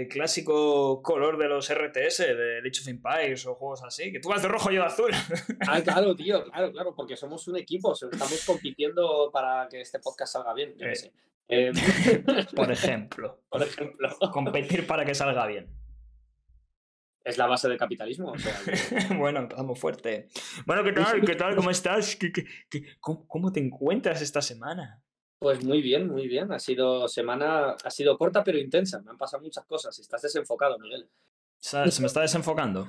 el clásico color de los RTS, de Age of Empires o juegos así, que tú vas de rojo y yo de azul. Ah, claro, tío, claro, claro, porque somos un equipo, estamos compitiendo para que este podcast salga bien, yo Eh. sé. Eh, Por ejemplo. por ejemplo, Competir para que salga bien. es la base del capitalismo. O sea, que- bueno, empezamos fuerte. Bueno, ¿qué tal? ¿Qué tal? ¿Cómo estás? ¿Qué- qué- qué- cómo, cómo te encuentras esta semana? Pues muy bien, muy bien. Ha sido semana, ha sido corta pero intensa. Me han pasado muchas cosas. Estás desenfocado, Miguel. ¿Se se me está desenfocando?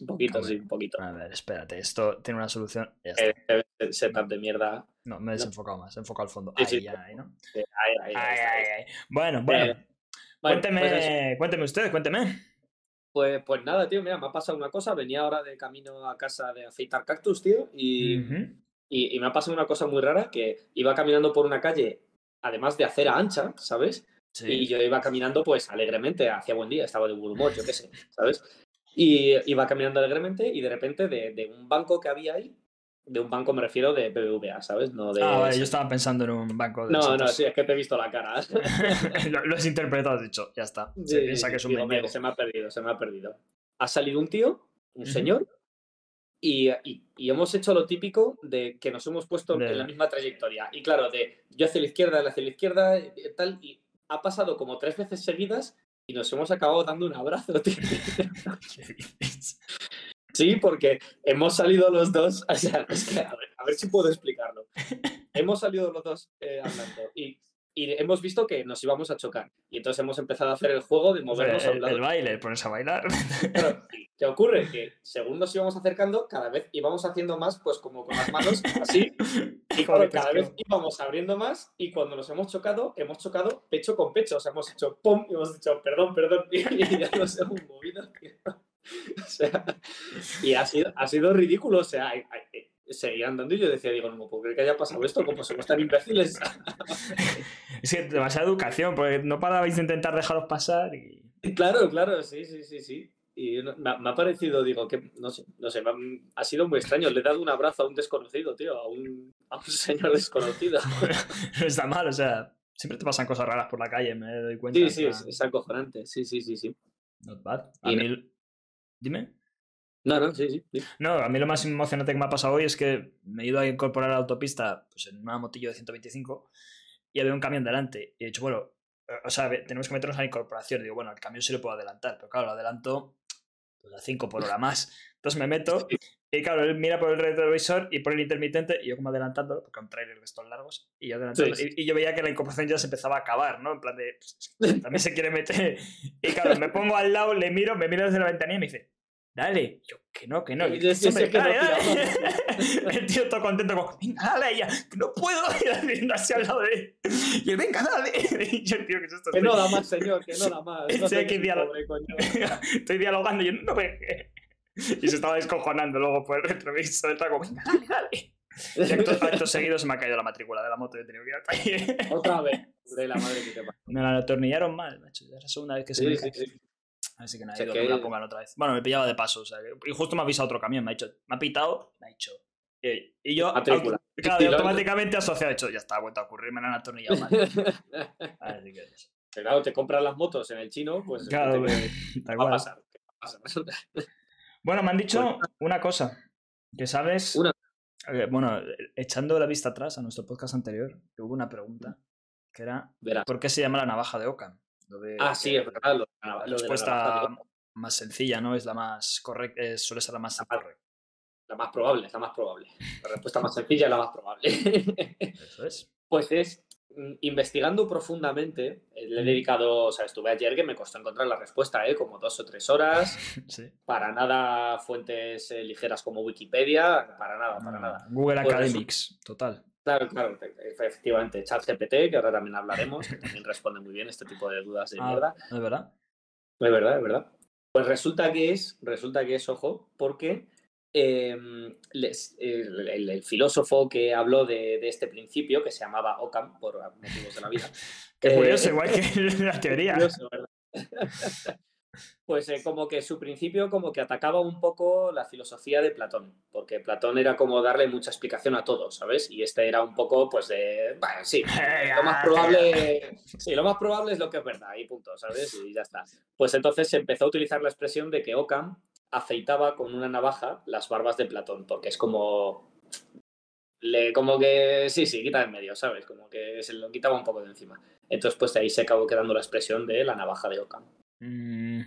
Un poquito, sí, un poquito. A ver, espérate, esto tiene una solución. Ya está. Eh, setup de mierda. No, me he desenfocado más, he enfocado al fondo. Sí, Ahí, sí. ahí, ¿no? Ahí, ahí. Bueno, bueno. Eh, cuénteme, pues cuénteme usted, cuénteme. Pues, pues nada, tío, mira, me ha pasado una cosa. Venía ahora de camino a casa de afeitar cactus, tío, y. y, y me ha pasado una cosa muy rara, que iba caminando por una calle, además de acera ancha, ¿sabes? Sí. Y yo iba caminando, pues, alegremente, hacía buen día, estaba de buen humor, yo qué sé, ¿sabes? Y iba caminando alegremente y de repente de, de un banco que había ahí, de un banco me refiero de BBVA, ¿sabes? No de... Ah, vale, yo estaba pensando en un banco de No, no, sí, es que te he visto la cara. lo, lo has interpretado, has dicho, ya está. Sí, Se piensa sí, que es un digo. "Mira, se me ha perdido, se me ha perdido. Ha salido un tío, un Ujú. señor, y, y- y hemos hecho lo típico de que nos hemos puesto De- en la misma trayectoria. Y claro, de yo hacia la izquierda, él hacia la izquierda, y tal, y ha pasado como tres veces seguidas y nos hemos acabado dando un abrazo, tío. Sí, porque hemos salido los dos, o sea, es que, a ver, a ver si puedo explicarlo. Hemos salido los dos eh, hablando y, y hemos visto que nos íbamos a chocar. Y entonces hemos empezado a hacer el juego de O sea, movernos a un el, lado el baile, pones a bailar. ¿y ¿qué ocurre? Que según nos íbamos acercando, cada vez íbamos haciendo más, pues como con las manos así, y Joder, cada que- vez íbamos abriendo más, y cuando nos hemos chocado, hemos chocado pecho con pecho, o sea, hemos hecho pum, y hemos dicho perdón, perdón, y ya nos hemos movido, tío. O sea, y ha sido, ha sido ridículo, o sea, hay- hay- seguía andando y yo decía, digo, no me puedo creer que haya pasado esto, como somos tan imbéciles. Es que demasiada educación, porque no parabais de intentar dejaros pasar y. Claro, claro, sí, sí, sí, sí. Y me, ha- me ha parecido, digo, que no sé, no sé, ha, ha sido muy extraño. Le he dado un abrazo a un desconocido, tío, a un, a un señor desconocido. no está mal, o sea, siempre te pasan cosas raras por la calle, me doy cuenta. Sí, sí, es, es acojonante. Sí, sí, sí, sí. Not bad. A Y- mí- Dime. No, no, sí, sí. sí. No, a mí lo más emocionante que me ha pasado hoy es que me he ido a incorporar a la autopista pues, en una motillo de 125 y había un camión delante. Y he dicho, bueno, eh, o sea, tenemos que meternos a la incorporación. Digo, bueno, el camión sí lo puedo adelantar, pero claro, lo adelanto pues, a 5 por hora más. Entonces me meto y claro, él mira por el retrovisor y por el intermitente y yo como adelantándolo, porque un trailer de estos largos, y yo adelantando. Sí, Y, y yo veía que la incorporación ya se empezaba a acabar, ¿no? En plan de, pues, también se quiere meter. Y claro, me pongo al lado, le miro, me mira desde la ventanilla y me dice, dale. Yo, que no, que no. Y Sí, yo, sí, sí, "Hombre, que no dale, dale". El tío todo contento, como, venga, dale ya, que no puedo ir haciendo así al lado de él. Y él, venga, dale. Y yo, tío, ¿qué es esto? Que Estoy- no da más, señor, que no da más. No Sí, sé hay que qué dialo- pobre, coño. Estoy dialogando y yo, no me... Y se estaba descojonando luego por el retrovisor. Estaba como, venga, dale, dale. Y acto, acto seguido se me ha caído la matrícula de la moto y he tenido que ir al taller. Otra vez. De la madre que te pasa. Me la atornillaron mal, macho. Es la segunda vez que se Sí, me sí, cae. sí. Así que nada, O sea que- que me la pongan otra vez. Bueno, me pillaba de paso. O sea, que- y justo me ha avisado otro camión. Me ha dicho, me ha pitado, me ha dicho. eh, y yo, Matrícula. auto- claro, y automáticamente asociado, he dicho, ya está, ha vuelto a ocurrir, me la han atornillado mal. Así que, eso. Pero claro, te compras las motos en el chino, pues claro, te- va a pasar. ¿Qué va a pasar? Bueno, me han dicho una cosa. Que sabes. Pues Una. eh, bueno, echando la vista atrás a nuestro podcast anterior, hubo una pregunta que era: Verás. ¿por qué se llama la navaja de de Ah, sí, es verdad. Lo, La la respuesta más sencilla, ¿no? Es la más correcta, suele ser la más correcta. La más probable, es la más probable. La respuesta más sencilla es la más probable. Eso es. Pues es, mm, investigando profundamente, eh, le he dedicado, o sea, estuve ayer que me costó encontrar la respuesta, ¿eh? como dos o tres horas, Sí. para nada fuentes eh, ligeras como Wikipedia, para nada, para nada. Google Pues Academics, total. Claro, claro, e- efectivamente, ChatGPT, que ahora también hablaremos, que también responde muy bien este tipo de dudas de Ah, mierda. ¿Es verdad? Es verdad, es verdad. Pues resulta que es, resulta que es, ojo, porque em, les- el, el- el filósofo que habló de, de este principio, que se llamaba Occam, por motivos de la vida. Qué eh, curioso, igual que la teoría. curioso. pues eh, como que su principio como que atacaba un poco la filosofía de Platón, porque Platón era como darle mucha explicación a todo, ¿sabes? Y este era un poco pues de, bueno, sí, lo más probable, sí, lo más probable es lo que es verdad y punto, ¿sabes? Y ya está. Pues entonces se empezó a utilizar la expresión de que Ockham afeitaba con una navaja las barbas de Platón, porque es como le, como que sí, sí, quita en medio, ¿sabes? Como que se lo quitaba un poco de encima. Entonces, pues de ahí se acabó quedando la expresión de la navaja de Ockham. Mm,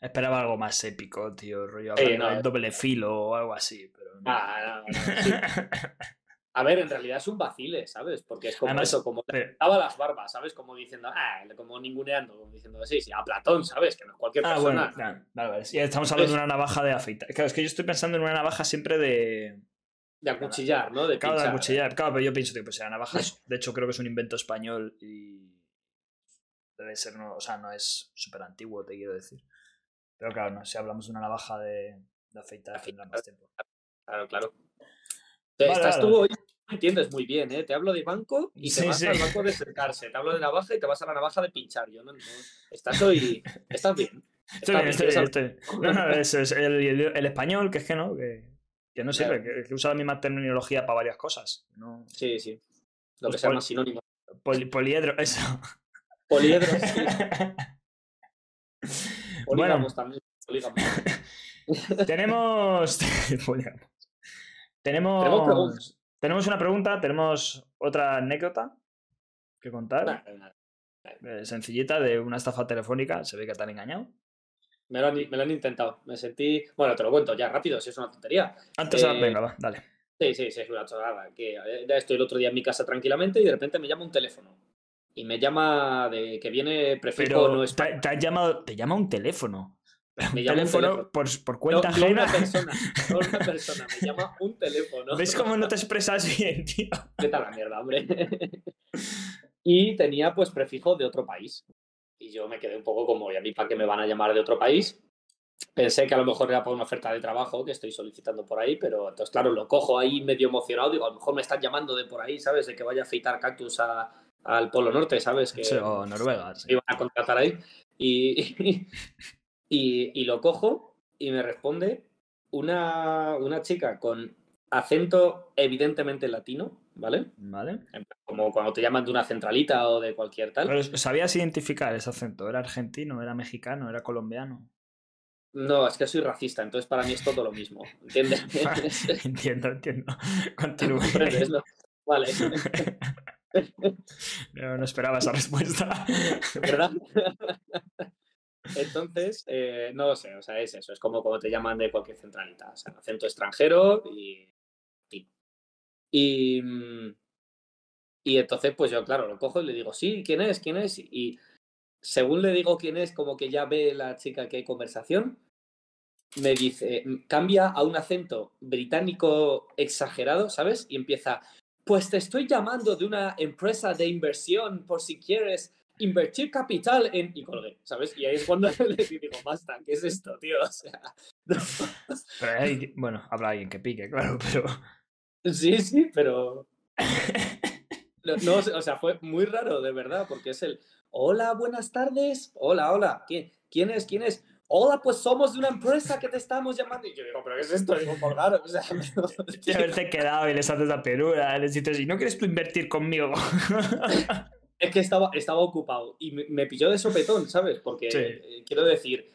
esperaba algo más épico, tío. Rollo Sí, no, del doble filo o algo así. Pero no. Ah, no, no, sí. A ver, en realidad es un vacile, ¿sabes? Porque es como Además, eso, como pero- daba las barbas, ¿sabes? Como diciendo, ah, como ninguneando, como diciendo, sí, sí, a Platón, ¿sabes? Que no es cualquier Ah, persona. bueno, claro, vale, vale. Ya estamos hablando de una navaja de afeitar. Claro, es que yo estoy pensando en una navaja siempre de. De acuchillar, ¿no? De Claro, de acuchillar. Claro, pero yo pienso que pues, la navaja, es- de hecho, creo que es un invento español y. Debe ser, no, o sea, no es súper antiguo, te quiero decir. Pero claro, no, si hablamos de una navaja de, de afeitar, tendrá más tiempo. Claro, claro. Vale, Estás vale. tú hoy, entiendes muy bien, ¿eh? Te hablo de banco y te Sí, vas sí. al banco de cercarse. Te hablo de navaja y te vas a la navaja de pinchar. Yo no, no- Estás hoy. Estás bien. Estoy bien, estoy ¿quieres bien, estoy bien. No, no, eso es el, el- el español, que es que no, que, que no sirve, Claro. que, que usa la misma terminología para varias cosas. No, Sí, sí. Lo que Pues se llama pol- sinónimo. poli- poliedro, eso. Poliedro, sí. bueno, Polígamos también. polígamos. tenemos. Tenemos tenemos. Tenemos una pregunta, tenemos otra anécdota que contar. Nah, nah. eh, sencillita de una estafa telefónica. Se ve que te han engañado. Me lo, han, me lo han intentado. Me sentí. Bueno, te lo cuento ya rápido, si es una tontería. Antes, Eh, venga, va, dale. Sí, sí, sí, es una chorrada. Que eh, ya estoy el otro día en mi casa tranquilamente y de repente me llama un teléfono. Y me llama de que viene prefijo Pero no te, español. te has llamado, te llama un teléfono. Me llama un teléfono, teléfono. Por, por cuenta no ajena. una persona, no una persona, me llama un teléfono. ¿Ves cómo no te expresas bien, tío? Vete a la mierda, hombre. y tenía pues prefijo de otro país. Y yo me quedé un poco como, ¿y a mí para qué me van a llamar de otro país? Pensé que a lo mejor era por una oferta de trabajo que estoy solicitando por ahí, pero entonces, claro, lo cojo ahí medio emocionado. Digo, a lo mejor me están llamando de por ahí, ¿sabes? De que vaya a afeitar cactus a- al Polo Norte, ¿sabes? Que Sí, o Noruega. sí. iban a contratar ahí. Y, y, y lo cojo y me responde una, una chica con acento evidentemente latino, ¿vale? Vale. Como cuando te llaman de una centralita o de cualquier tal. Pero ¿sabías identificar ese acento? ¿Era argentino? ¿Era mexicano? ¿Era colombiano? No, es que soy racista, entonces para mí es todo lo mismo, ¿entiendes? entiendo, entiendo. Continúe. Vale, No, no esperaba esa respuesta. ¿verdad? Entonces, eh, no lo sé, o sea, es eso, es como cuando te llaman de cualquier centralita, o sea, acento extranjero y... y- Y, entonces, pues yo, claro, lo cojo y le digo, sí, ¿quién es? ¿Quién es? Y según le digo quién es, como que ya ve la chica que hay conversación, me dice, cambia a un acento británico exagerado, ¿sabes? Y empieza, pues te estoy llamando de una empresa de inversión por si quieres invertir capital en... Y colgué, ¿sabes? Y ahí es cuando le digo, basta, ¿qué es esto, tío? O sea, no. Pero hay- bueno, habrá alguien que pique, claro, pero. sí, sí, pero... No, no, o sea, fue muy raro, de verdad, porque es el, hola, buenas tardes, hola, hola, ¿quién, quién es? ¿Quién es? Hola, pues somos de una empresa que te estamos llamando. Y yo digo, ¿pero qué es esto? Digo, colgar, o sea, Y haberte quedado y les haces la perura, les dices, ¿y no quieres tú invertir conmigo? Es que estaba, estaba ocupado y me, me pilló de sopetón, ¿sabes? Porque Sí. eh, quiero decir,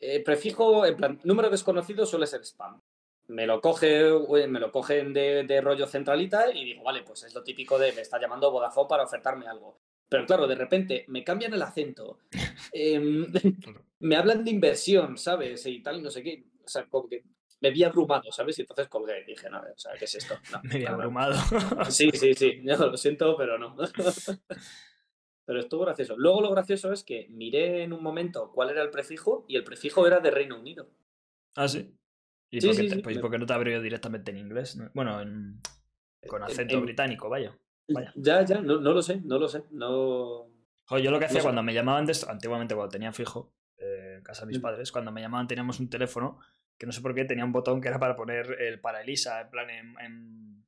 eh, prefijo, en plan, número desconocido suele ser spam. Me lo coge, eh, me lo cogen de, de rollo centralita y digo, vale, pues es lo típico de me está llamando Vodafone para ofertarme algo. Pero claro, de repente me cambian el acento, em, me hablan de inversión, ¿sabes? Y tal, y no sé qué. O sea, como que me vi abrumado, ¿sabes? Y entonces colgué y dije, no, o sea, ¿qué es esto? No, no, no. abrumado. Sí, sí, sí. No, lo siento, pero no. Pero estuvo gracioso. Luego lo gracioso es que miré en un momento cuál era el prefijo y el prefijo era de Reino Unido. ah, sí. ¿Y Sí, por qué, sí, te- sí, pues, me- por qué no te abrió directamente en inglés? no? Bueno, en- con En- acento en- británico, vaya. Vaya. Ya, ya, no, no lo sé, no lo sé. No. Joder, yo lo que hacía cuando me llamaban de esto, antiguamente cuando tenía fijo, eh, en casa de mis Mm. padres, cuando me llamaban teníamos un teléfono que no sé por qué tenía un botón que era para poner el para Elisa, en plan en, en,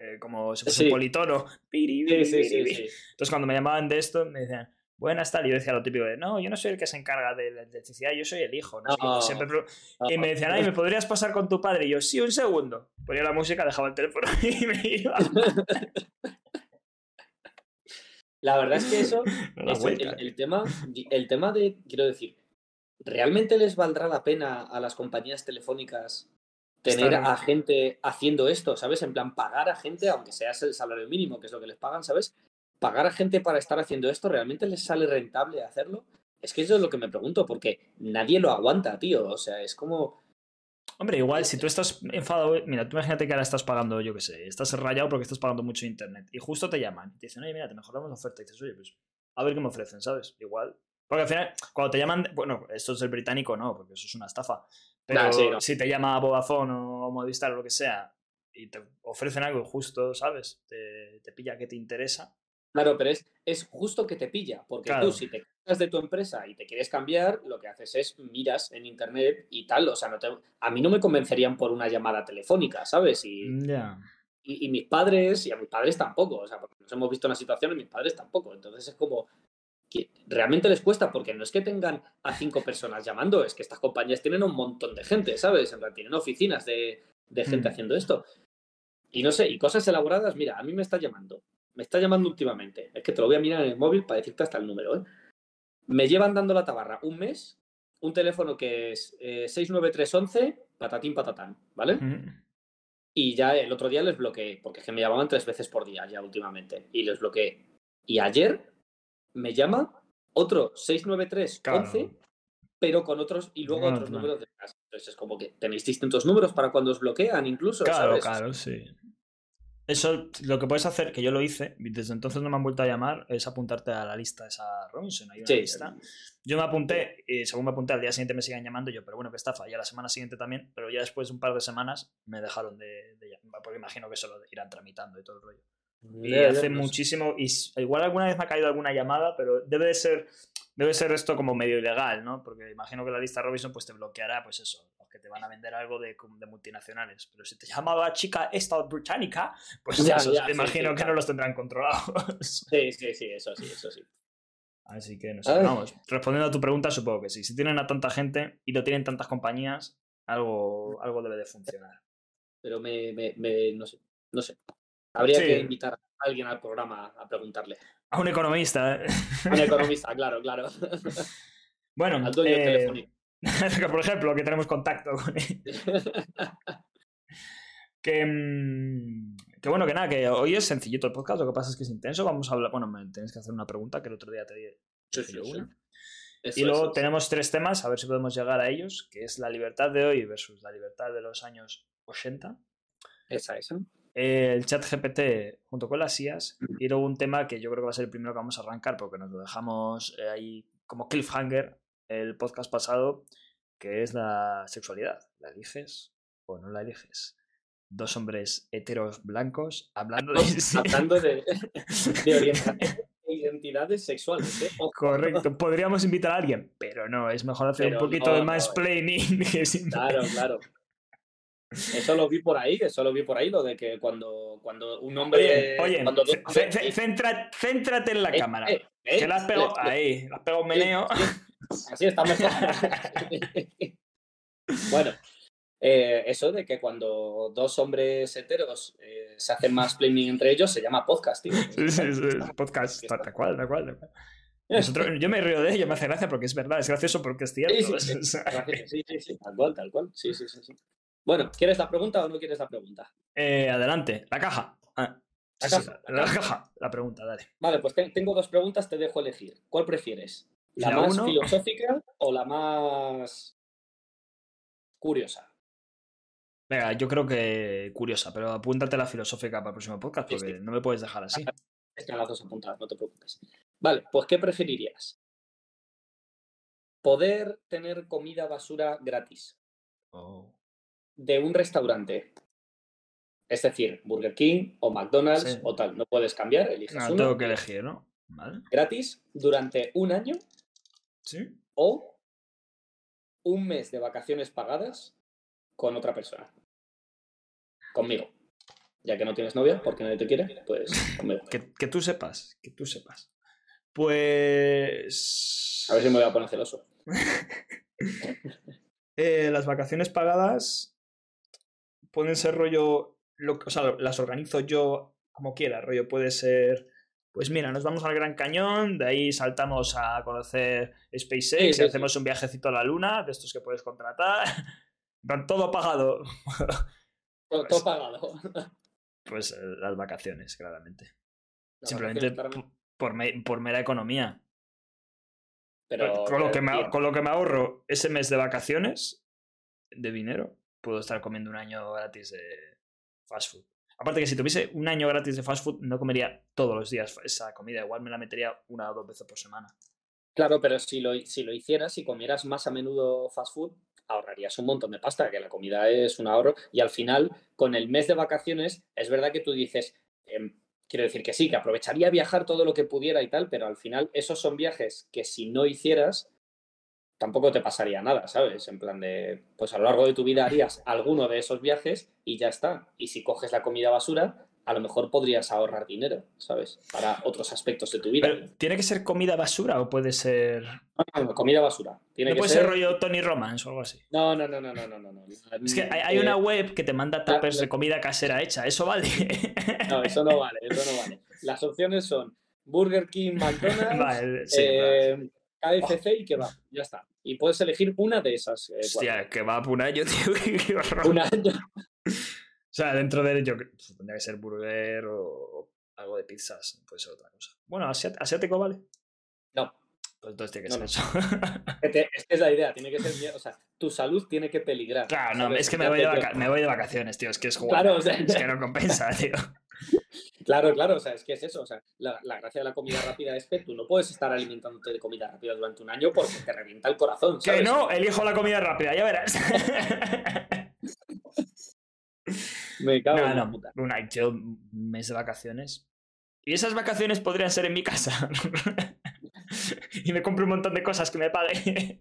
eh, como si fuese Sí. un politono. Piri, Sí, sí. Entonces cuando me llamaban de esto me decían, buenas tal. Y yo decía lo típico de, no, yo no soy el que se encarga de la electricidad, yo soy el hijo. No sé qué. Siempre No. Y me decían, ay, ¿me podrías pasar con tu padre? Y yo, sí, un segundo. Ponía la música, dejaba el teléfono y me iba. La verdad es que eso, el, el tema, el tema de, quiero decir, ¿realmente les valdrá la pena a las compañías telefónicas tener a gente haciendo esto, ¿sabes? En plan, pagar a gente, aunque sea el salario mínimo, que es lo que les pagan, ¿sabes? Pagar a gente para estar haciendo esto, ¿realmente les sale rentable hacerlo? Es que eso es lo que me pregunto, porque nadie lo aguanta, tío. O sea, es como. Hombre, igual, si tú estás enfadado, mira, tú imagínate que ahora estás pagando, yo qué sé, estás rayado porque estás pagando mucho internet y justo te llaman y te dicen, oye, mira, te mejoramos la oferta y dices, oye, pues a ver qué me ofrecen, ¿sabes? Igual. Porque al final, cuando te llaman, bueno, esto es el británico, no, porque eso es una estafa. Pero Nah, sí, no. si te llama Vodafone o Movistar o lo que sea y te ofrecen algo justo, ¿sabes? Te, te pilla que te interesa. Claro, pero es, es justo que te pilla, porque Claro. tú, si te cambias de tu empresa y te quieres cambiar, lo que haces es miras en internet y tal. O sea, no te- a mí no me convencerían por una llamada telefónica, ¿sabes? Y, Ya. y, y mis padres, y a mis padres tampoco. O sea, porque nos hemos visto en la situación y mis padres tampoco. Entonces es como que realmente les cuesta, porque no es que tengan a cinco personas llamando, es que estas compañías tienen un montón de gente, ¿sabes? En plan, tienen oficinas de, de gente Mm. haciendo esto. Y no sé, y cosas elaboradas, mira, a mí me está llamando. Me está llamando últimamente. Es que te lo voy a mirar en el móvil para decirte hasta el número, ¿eh? Me llevan dando la tabarra un mes, un teléfono que es eh, 69311, patatín patatán, ¿vale? Y ya el otro día les bloqueé, porque es que me llamaban tres veces por día ya últimamente. Y les bloqueé. Y ayer me llama otro 69311, Claro. pero con otros, y luego Claro, otros claro. números detrás. Entonces es como que tenéis distintos números para cuando os bloquean, incluso. Claro, ¿sabes? claro, sí. Eso, lo que puedes hacer, que yo lo hice, y desde entonces no me han vuelto a llamar, es apuntarte a la lista esa Robinson. Hay una Sí. lista. Yo me apunté, y según me apunté, al día siguiente me siguen llamando, yo, pero bueno, que estafa, y a la semana siguiente también, pero ya después de un par de semanas me dejaron de, de llamar, porque imagino que eso lo irán tramitando y todo el rollo. Y hace no sé. muchísimo, y igual alguna vez me ha caído alguna llamada, pero debe de ser, debe ser esto como medio ilegal, ¿no? Porque imagino que la lista Robinson pues te bloqueará, pues eso, que te van a vender algo de, de multinacionales. Pero si te llamaba chica esta británica, pues Ya, esos ya, me sí, imagino sí, que claro. no los tendrán controlados. Sí, sí, sí, eso sí, eso sí. Así que no sé, vamos, respondiendo a tu pregunta, supongo que sí. Si tienen a tanta gente y lo tienen tantas compañías, algo, algo debe de funcionar. Pero me, me, me- no sé, no sé. Habría Sí. que invitar a alguien al programa a preguntarle. A un economista, ¿eh? A un economista, claro, claro. Bueno, Al dueño eh, telefónico. por ejemplo, que tenemos contacto con él. Que, mm, que bueno, que nada, que hoy es sencillito el podcast, lo que pasa es que es intenso. Vamos a hablar, bueno, me tenéis que hacer una pregunta que el otro día te di Sí. Eso, Y luego eso, tenemos tres temas, a ver si podemos llegar a ellos, que es la libertad de hoy versus la libertad de los años 80. Esa, esa. el chat GPT junto con las IAS y luego un tema que yo creo que va a ser el primero que vamos a arrancar porque nos lo dejamos eh, ahí como cliffhanger el podcast pasado que es la sexualidad ¿la eliges o no la eliges? dos hombres heteros blancos hablando de Hablando de, de orientación e identidades sexuales, ¿eh? Correcto podríamos invitar a alguien pero no es mejor hacer Pero un poquito no, de no, mansplaining que sin- Claro, claro. Eso lo vi por ahí, eso lo vi por ahí, lo de que cuando, cuando un hombre. oye, oye cuando céntrate en la Eh, cámara eh, eh, que la has pegado eh, ahí la has pegado un meneo Así está mejor. bueno, eh, eso de que cuando dos hombres heteros eh, se hacen más planning entre ellos se llama podcast, tío. Sí, sí, sí, podcast, tal cual, tal cual. tal cual. Nosotros- yo me río de ello, me hace gracia porque es verdad, es gracioso porque es cierto. Sí, sí, Gracias, Sí, sí, sí, tal cual, tal cual. Sí, sí, sí, sí. Bueno, ¿quieres la pregunta o no quieres la pregunta? eh, adelante, la caja. Ah, La sí, sí, caja, la, la caja, la pregunta, dale. Vale, pues te- tengo dos preguntas, te dejo elegir. ¿Cuál prefieres? ¿La, La más uno- filosófica o la más curiosa? Venga, yo creo que curiosa, pero apúntate la filosófica para el próximo podcast porque sí. no me puedes dejar así. Están las dos apuntadas, no te preocupes. Vale, pues ¿qué preferirías? ¿Poder tener comida basura gratis Oh. de un restaurante? Es decir, Burger King o McDonald's Sí. o tal. No puedes cambiar, eliges No, uno. tengo que elegir, ¿no? ¿Vale? Gratis durante un año Sí. o un mes de vacaciones pagadas con otra persona. Conmigo. Ya que no tienes novia porque nadie te quiere, pues conmigo. Que, que tú sepas, que tú sepas. Pues. A ver si me voy a poner celoso. Eh, las vacaciones pagadas pueden ser rollo. Lo, o sea, las organizo yo como quiera. Rollo puede ser. Pues mira, nos vamos al Gran Cañón, de ahí saltamos a conocer SpaceX Sí, sí, y hacemos un viajecito a la Luna, de estos que puedes contratar. Van todo pagado. Todo, todo pagado. Pues eh, las vacaciones, claramente. Las Simplemente vacaciones por, me- por mera economía. Pero, con, lo que me, con lo que me ahorro ese mes de vacaciones, de dinero, puedo estar comiendo un año gratis de fast food. Aparte que si tuviese un año gratis de fast food, no comería todos los días esa comida. Igual me la metería una o dos veces por semana. Claro, pero si lo, si lo hicieras, si comieras más a menudo fast food, ahorrarías un montón de pasta, que la comida es un ahorro. Y al final, con el mes de vacaciones, es verdad que tú dices, em, quiero decir que sí, que aprovecharía viajar todo lo que pudiera y tal, pero al final esos son viajes que si no hicieras, tampoco te pasaría nada, ¿sabes? En plan de, pues a lo largo de tu vida harías alguno de esos viajes y ya está. Y si coges la comida basura, a lo mejor podrías ahorrar dinero, ¿sabes? Para otros aspectos de tu vida. Pero, ¿tiene que ser comida basura o puede ser. No, no, comida basura. Tiene ¿No que puede ser... ser rollo Tony Romance o algo así? No, no, no, no, no, no, no. no. Es que hay, hay Eh, una web que te manda tapers la- de comida casera hecha. ¿Eso vale? No, eso no vale, eso no vale. Las opciones son Burger King, McDonald's, Vale, sí, vale. KFC y kebab. Ya está. Y puedes elegir una de esas. eh, Hostia, que va por un año, tío. qué horror. cuatro. Una- O sea, dentro de ello pues, tendría que ser burger o algo de pizzas, puede ser otra cosa. Bueno, asiático vale. No. Pues entonces tiene que No, ser no. eso. que te- Es que es la idea, tiene que ser. O sea, tu salud tiene que peligrar. claro, no, ¿sabes? es que me voy, de vaca- me voy de vacaciones, tío. Es que es jugar. Claro, o sea- es que no compensa, tío. Claro, claro, o sea, es que es eso. O sea, la, la gracia de la comida rápida es que tú no puedes estar alimentándote de comida rápida durante un año porque te revienta el corazón. Que no, elijo la comida rápida, ya verás. Me cago en no, la no, puta. una, yo un mes de vacaciones. Y esas vacaciones podrían ser en mi casa. y me compro un montón de cosas que me pague.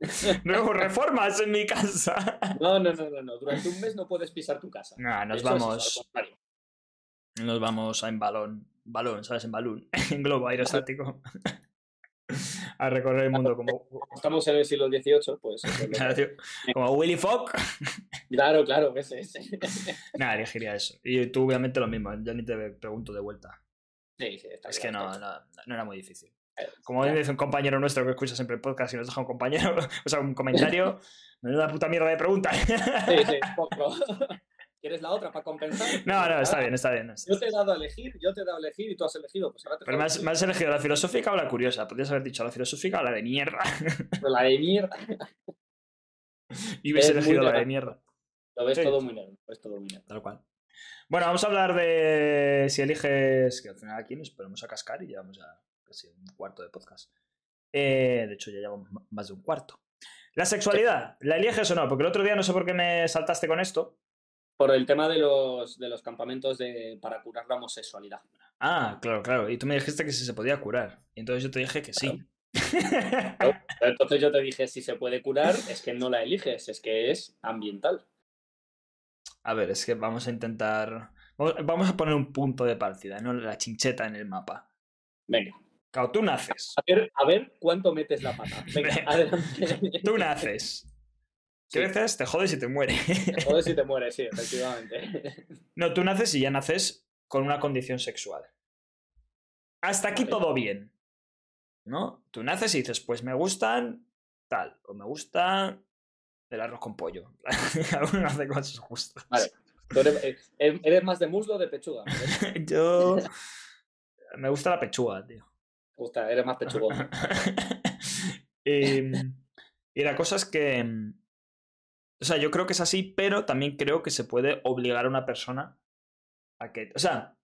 Nuevas reformas en mi casa. No, no, no, no, no. Durante un mes no puedes pisar tu casa. Nah, nos eso, vamos. Nos vamos a en balón. Balón, ¿sabes? En balón. En globo aerostático. a recorrer el mundo como. Estamos en el siglo XVIII, pues. Claro, tío, como Willy Fogg. Claro, claro, ese, ese. Nada, elegiría eso. Y tú, obviamente, lo mismo. Yo ni te pregunto de vuelta. Sí, sí, está Es que no, no, no era muy difícil. Eh, Como claro. dice un compañero nuestro que escucha siempre el podcast y nos deja un compañero, o sea, un comentario, menuda puta mierda de pregunta. Sí, sí, poco. ¿Quieres la otra para compensar? No, no, está bien, está bien. está Yo te he dado a elegir, yo te he dado a elegir y tú has elegido. Pues ahora te Pero me has, me has elegido la filosófica o la curiosa. Podrías haber dicho la filosófica o la de mierda. Pero la de mierda. y hubiese elegido la de mierda. Lo ves Sí. todo muy negro. Lo ves todo muy negro. Tal cual. Bueno, vamos a hablar de si eliges, que al final aquí nos ponemos a cascar y llevamos ya casi un cuarto de podcast. Eh, de hecho, ya llevamos más de un cuarto. La sexualidad, ¿la eliges o no? Porque el otro día no sé por qué me saltaste con esto. Por el tema de los, de los campamentos de, para curar la homosexualidad. Ah, claro, claro. Y tú me dijiste que si se podía curar. Y entonces yo te dije que sí. Entonces yo te dije, si se puede curar, es que no la eliges, es que es ambiental. A ver, es que vamos a intentar. Vamos a poner un punto de partida, no la chincheta en el mapa. Venga, Claro, tú naces. a ver, a ver cuánto metes la pata. Venga, Venga. adelante. Tú naces. Sí. Creces, te jodes y te mueres. Joder si te mueres, sí, efectivamente. No, tú naces y ya naces con una condición sexual. Hasta aquí todo bien. ¿No? Tú naces y dices, pues me gustan tal, o me gusta el arroz con pollo. Algunas de cosas justas. Vale. Tú eres, eh, eres más de muslo o de pechuga. Yo. Me gusta la pechuga, tío. Te gusta, eres más pechugón. y, y la cosa es que. O sea, yo creo que es así, pero también creo que se puede obligar a una persona a que. O sea.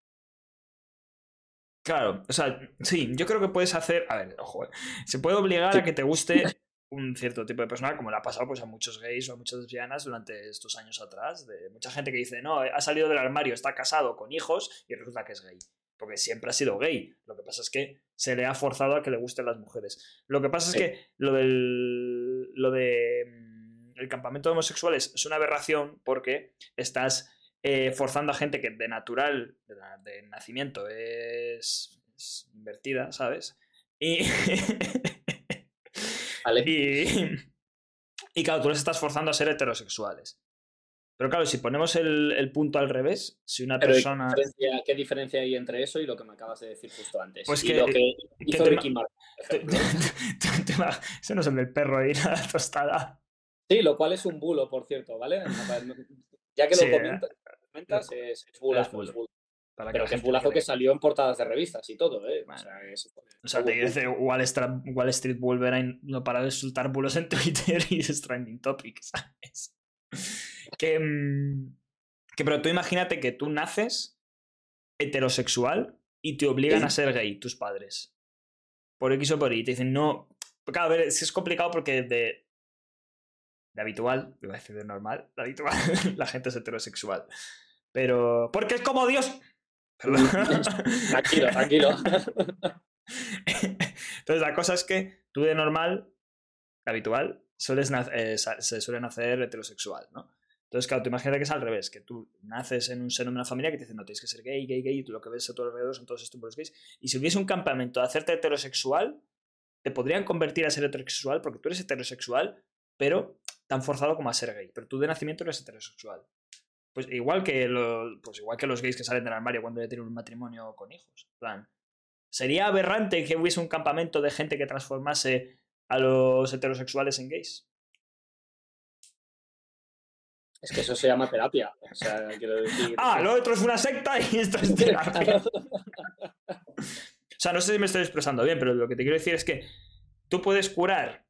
Claro, o sea, sí, yo creo que puedes hacer. A ver, ojo, eh, se puede obligar a que te guste un cierto tipo de persona, como le ha pasado pues, a muchos gays o a muchas lesbianas durante estos años atrás. De mucha gente que dice, no, ha salido del armario, está casado con hijos y resulta que es gay. Porque siempre ha sido gay. Lo que pasa es que se le ha forzado a que le gusten las mujeres. Lo que pasa es que lo del. Lo de. El campamento de homosexuales es una aberración porque estás eh, forzando a gente que de natural, de, na- de nacimiento, es, es invertida, ¿sabes? Y. Vale. y. Y claro, tú les estás forzando a ser heterosexuales. Pero claro, si ponemos el, el punto al revés, si una Pero ¿y persona. ¿qué, diferencia, qué diferencia hay entre eso y lo que me acabas de decir justo antes? Pues y que- lo que hizo Ricky Martin, Ese no es el del perro ahí, la tostada. Sí, lo cual es un bulo, por cierto, ¿vale? Ya que lo Sí, eh, comentas, comentas, es, es bulazo, es bulo. es bulo. Para Pero que es bulazo que salió en portadas de revistas y todo, ¿eh? Bueno. O sea, es, O sea, te decir, Wall Street, Wall Street volverá a no parar de soltar bulos en Twitter y es trending topic, ¿sabes? Que, mm, que, pero tú imagínate que tú naces heterosexual y te obligan Sí. a ser gay, tus padres. Por X o por Y. Te dicen, no. Claro, a ver, es que es complicado porque de. De habitual, iba a decir de normal, de habitual, la gente es heterosexual. Pero. Porque es como Dios. Perdón. Tranquilo, tranquilo. Entonces, la cosa es que tú de normal, habitual, sueles eh, se suele nacer heterosexual, ¿no? Entonces, claro, tú imagínate que es al revés, que tú naces en un seno de una familia que te dice, no, tienes que ser gay, gay, gay, y tú lo que ves a tu alrededor son todos estos gays. Y si hubiese un campamento de hacerte heterosexual, te podrían convertir a ser heterosexual porque tú eres heterosexual, pero tan forzado como a ser gay. Pero tú de nacimiento eres heterosexual. Pues igual que, lo- pues igual que los gays que salen del armario cuando ya tienen un matrimonio con hijos. Plan, sería aberrante que hubiese un campamento de gente que transformase a los heterosexuales en gays. Es que eso se llama terapia. O sea, quiero decir. Ah, lo otro es una secta y esto es terapia. O sea, no sé si me estoy expresando bien, pero lo que te quiero decir es que tú puedes curar,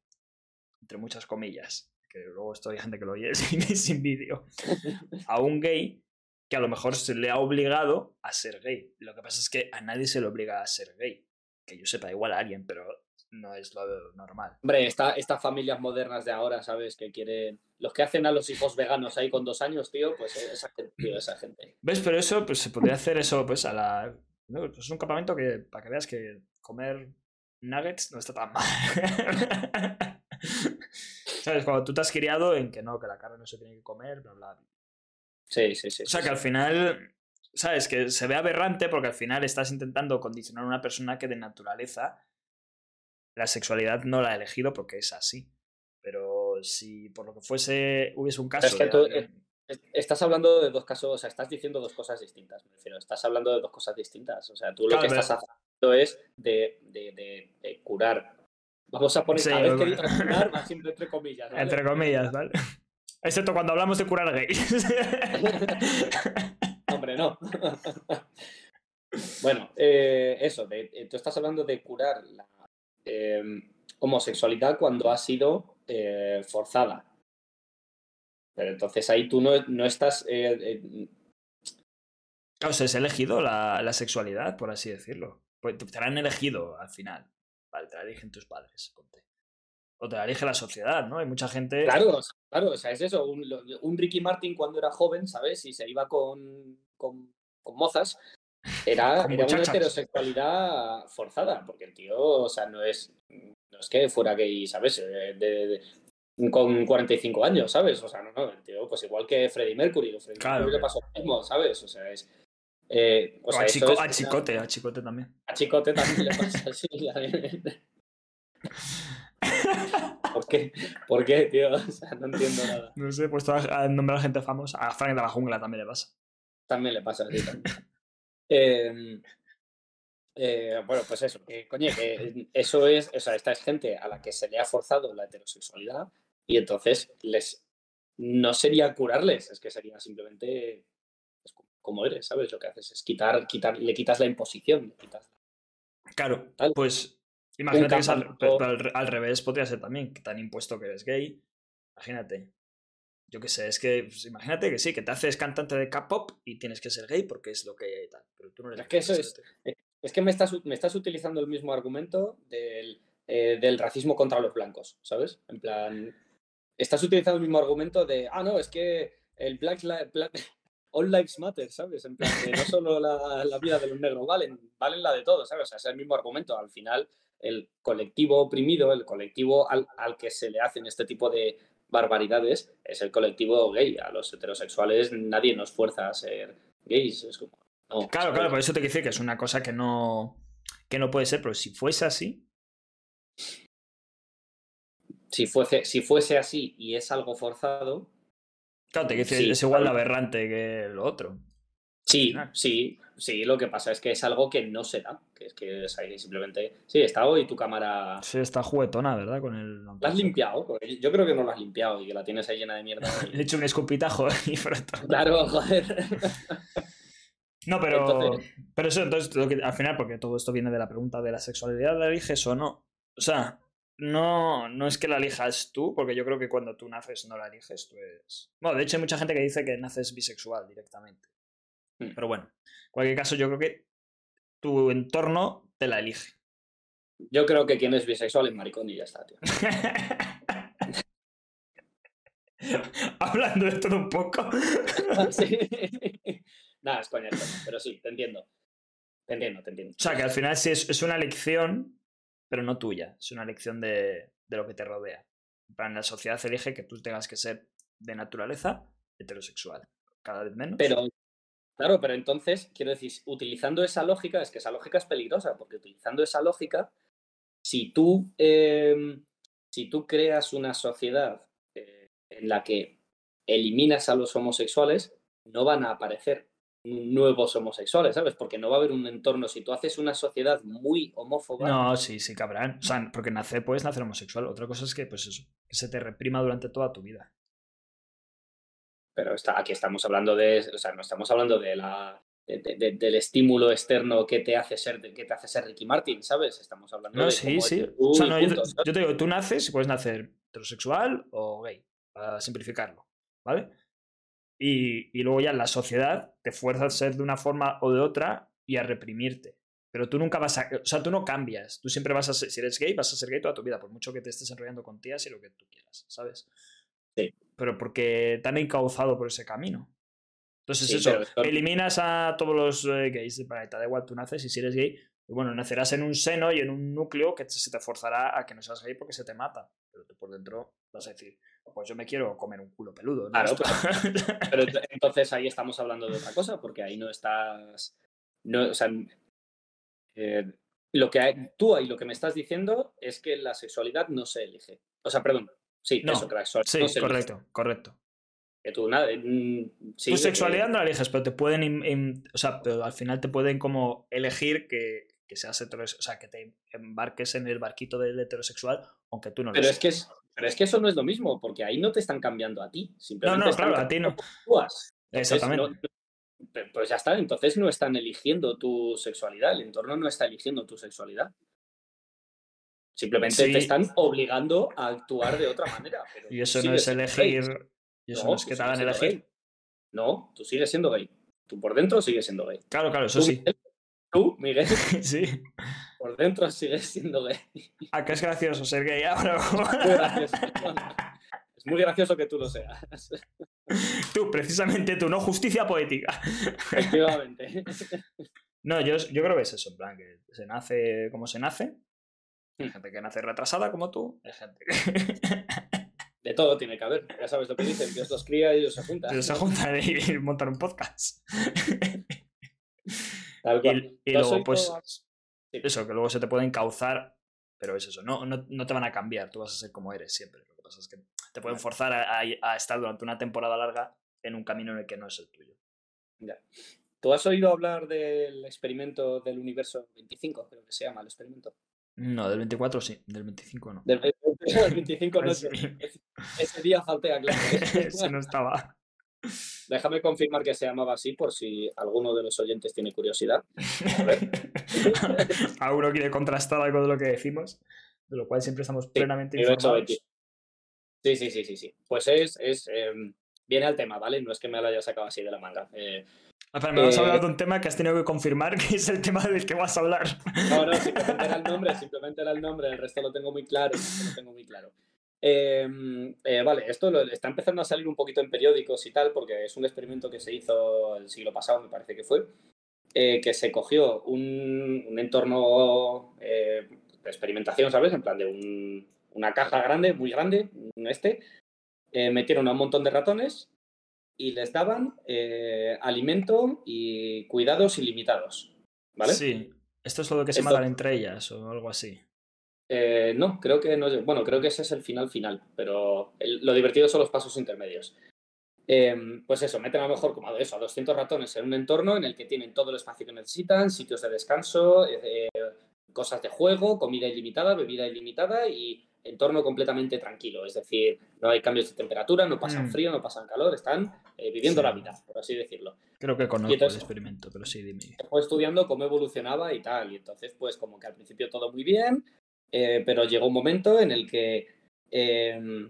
entre muchas comillas, que luego esto hay gente que lo oye sin, sin vídeo, a un gay que a lo mejor se le ha obligado a ser gay. Lo que pasa es que a nadie se le obliga a ser gay. Que yo sepa, igual a alguien, pero no es lo normal. Hombre, esta- estas familias modernas de ahora, ¿sabes? Que quieren. Los que hacen a los hijos veganos ahí con dos años, tío, pues eh, esa gente, tío, esa gente. ¿Ves? Pero eso, pues se podría hacer eso, pues a la. no, es un campamento que, para que veas que comer nuggets no está tan mal. ¿Sabes? Cuando tú te has criado en que no, que la carne no se tiene que comer, bla, bla. Sí, sí, sí. O sea, sí, que al final, ¿sabes? Que se ve aberrante porque al final estás intentando condicionar a una persona que de naturaleza la sexualidad no la ha elegido porque es así. Pero si por lo que fuese hubiese un caso. es que tú- Estás hablando de dos casos, o sea, estás diciendo dos cosas distintas, me refiero. Estás hablando de dos cosas distintas. O sea, tú lo Claro, que estás haciendo es de, de, de- de curar. Vamos a poner Sí, cada vez que digas curar, va siempre entre comillas. ¿vale? Entre comillas, ¿vale? Excepto cuando hablamos de curar gays. Hombre, no. bueno, eh, eso, de- eh, tú estás hablando de curar la eh, homosexualidad cuando ha sido eh, forzada. Pero entonces ahí tú no, no estás. eh, eh, Claro, se has elegido la, la sexualidad, por así decirlo. Pues te han elegido al final. Vale, te la eligen tus padres, ponte. O te la elige la sociedad, ¿no? Hay mucha gente. claro, claro, o sea, es eso. Un, Ricky Martin cuando era joven, ¿sabes? Y se iba con, con, con mozas. Era, una heterosexualidad forzada, porque el tío, o sea, no es, no es que fuera gay, ¿sabes? Eh, de- de- con 45 años, ¿sabes? O sea, no, no, el tío, pues igual que Freddie Mercury, Freddie Claro, Mercury le pasó lo mismo, ¿sabes? O sea, es... eh, o O sea, a, eso Chico- es a una- Chicote, a Chicote también. a Chicote también le pasa así. ¿Por qué? ¿Por qué, tío? O sea, no entiendo nada. No sé, he puesto a, a nombrar gente famosa. A Frank de la jungla también le pasa. También le pasa así también. Eh, eh, bueno, pues eso, que, coño, que eso es, o sea, esta es gente a la que se le ha forzado la heterosexualidad y entonces les no sería curarles, es que sería simplemente pues, como- eres, ¿sabes? Lo que haces es quitar, quitar, le quitas la imposición, le quitas Claro, Tal. pues imagínate que es al, al re- al revés podría ser también, que te han impuesto que eres gay. Imagínate. Yo qué sé, es que pues, imagínate que sí, que te haces cantante de K-pop y tienes que ser gay porque es lo que hay y tal. Pero tú no eres Es que eso es- hetero. Es que me estás, me estás utilizando el mismo argumento del, eh, del racismo contra los blancos, ¿sabes? En plan, estás utilizando el mismo argumento de, ah, no, es que el Black- All Lives Matter, ¿sabes? En plan, que no solo la, la vida de los negros valen, valen la de todos, ¿sabes? O sea, es el mismo argumento. Al final, el colectivo oprimido, el colectivo al, al que se le hacen este tipo de barbaridades, es el colectivo gay. A los heterosexuales nadie nos fuerza a ser gays. Es como, no, Claro, ¿sabes? claro, por eso te quiero decir que es una cosa que no, que no puede ser, pero si fuese así, Si fuese, si fuese así y es algo forzado. Claro, te decir, Sí, es igual de aberrante que lo otro. Sí, sí, sí, lo que pasa es que es algo que no se da. Que es que es ahí simplemente. Sí, está hoy tu cámara. Sí, está juguetona, ¿verdad? Con el. ¿La has limpiado? Yo creo que no la has limpiado y que la tienes ahí llena de mierda. Le he hecho un escupitajo y pronto. Claro, joder. No, pero. Entonces- pero eso, entonces, lo que, al final, porque todo esto viene de la pregunta de la sexualidad, ¿la eliges o no? O sea, no, no es que la elijas tú, porque yo creo que cuando tú naces no la eliges, tú eres. Bueno, de hecho, hay mucha gente que dice que naces bisexual directamente. Hmm. Pero bueno, en cualquier caso, yo creo que tu entorno te la elige. Yo creo que quien es bisexual es maricón y ya está, tío. Hablando de todo un poco. Sí. Nada, es coña, pero sí, te entiendo. Te entiendo, te entiendo. O sea, que al final sí es, es una elección, pero no tuya. Es una elección de, de lo que te rodea. En la sociedad elige que tú tengas que ser de naturaleza heterosexual. Cada vez menos. Pero, claro, pero entonces, quiero decir, utilizando esa lógica, es que esa lógica es peligrosa, porque utilizando esa lógica, si tú, eh, si tú creas una sociedad eh, en la que eliminas a los homosexuales, no van a aparecer nuevos homosexuales, ¿sabes? Porque no va a haber un entorno. Si tú haces una sociedad muy homófoba, No, sí, sí, cabrán. O sea, porque nacer puedes nacer homosexual. Otra cosa es que, pues eso, que se te reprima durante toda tu vida. pero está, aquí estamos hablando de, o sea, no estamos hablando de la de- de- de- del estímulo externo que te hace ser que te hace ser Ricky Martin, ¿sabes? Estamos hablando No, de sí, sí. O sea, no, yo, yo te digo, tú naces y puedes nacer heterosexual o gay, para simplificarlo, ¿vale? Y, y luego ya la sociedad te fuerza a ser de una forma o de otra y a reprimirte. Pero tú nunca vas a. O sea, tú no cambias. Tú siempre vas a ser. Si eres gay, vas a ser gay toda tu vida, por mucho que te estés enrollando con tías y lo que tú quieras, ¿sabes? Sí. Pero porque te han encauzado por ese camino. Entonces, Sí, eso, pero eliminas a todos los eh, gays del planeta. Da igual, tú naces y si eres gay, pues bueno, nacerás en un seno y en un núcleo que se te forzará a que no seas gay porque se te mata. Pero tú por dentro vas a decir, pues yo me quiero comer un culo peludo. ¿no? Claro, Pero ent- entonces ahí estamos hablando de otra cosa, porque ahí no estás. No, o sea, eh, lo que hay- tú ahí lo que me estás diciendo es que la sexualidad no se elige. O sea, perdón. Sí, No, eso, que la sexualidad sí, no se elige. correcto, correcto. Que tú nada. mm, sí, tu que- sexualidad no la eliges, pero te pueden. o sea, pero al final te pueden como elegir que, que seas heterosexual. O sea, que te embarques en el barquito del heterosexual, aunque tú no lo Pero es, que es, pero es que eso no es lo mismo, porque ahí no te están cambiando a ti. No, Simplemente no, están claro, a ti no. Exactamente. no- pues ya está, entonces no están eligiendo tu sexualidad, el entorno no está eligiendo tu sexualidad. Simplemente Sí. te están obligando a actuar de otra manera. pero Y eso no es elegir. Y eso No, no es que te hagan elegir. gay. No, tú sigues siendo gay. Tú por dentro sigues siendo gay. Claro, claro, eso Tú, sí. Miguel, tú, Miguel, Sí. Por dentro sigues siendo gay. Ah, que es gracioso ser gay ahora. Muy. Es muy gracioso que tú lo seas. tú, precisamente tú, no justicia poética. Efectivamente. No, yo, yo creo que es eso, en plan, que se nace como se nace. Hay Hmm. gente que nace retrasada como tú. Hay gente que De todo tiene que haber. Ya sabes lo que dicen. Dios los cría y ellos se juntan. que se juntan y montan un podcast. Tal cual. Y, luego, pues, todo- Sí. eso, que luego se te pueden cauzar, pero es eso, no, no, no te van a cambiar, tú vas a ser como eres siempre. Lo que pasa es que te pueden forzar a, a- a estar durante una temporada larga en un camino en el que no es el tuyo. ¿Tú has oído hablar del experimento del universo 25? Creo que se llama el experimento. No, del 24 sí, del 25 no. Del, del 25 no. Ese- Ese día falté a clase. Ese no estaba. Déjame confirmar que se llamaba así por si alguno de los oyentes tiene curiosidad. A uno quiere contrastar algo de lo que decimos, de lo cual siempre estamos plenamente universo informados. 20. Sí, sí, sí, sí, sí. Pues es, es eh, viene al tema, ¿vale? No es que me lo haya sacado así de la manga. Eh, Ah, me vas a Eh, hablar de un tema que has tenido que confirmar que es el tema del que vas a hablar. No, no, simplemente era el nombre, simplemente era el nombre, el resto lo tengo muy claro, lo tengo muy claro. Eh, eh, vale, esto lo- está empezando a salir un poquito en periódicos y tal, porque es un experimento que se hizo el siglo pasado, me parece que fue, eh, que se cogió un, un entorno eh, de experimentación, ¿sabes? En plan de un- una caja grande, muy grande, este, metieron a un montón de ratones y les daban alimento y cuidados ilimitados, ¿vale? Sí. Esto es lo que se Esto- matan entre ellas o algo así. Eh, no, creo que no. Bueno, creo que ese es el final final, pero el- lo divertido son los pasos intermedios. Em, pues eso, meten a lo mejor como a eso, a 200 ratones en un entorno en el que tienen todo el espacio que necesitan, sitios de descanso, eh, cosas de juego, comida ilimitada, bebida ilimitada y entorno completamente tranquilo. Es decir, no hay cambios de temperatura, no pasan Mm. frío, no pasan calor, están eh, viviendo Sí. la vida, por así decirlo. Creo que conozco entonces- el experimento, pero sí, dime. fue estudiando cómo evolucionaba y tal. Y entonces, pues como que al principio todo muy bien, eh, pero llegó un momento en el que em,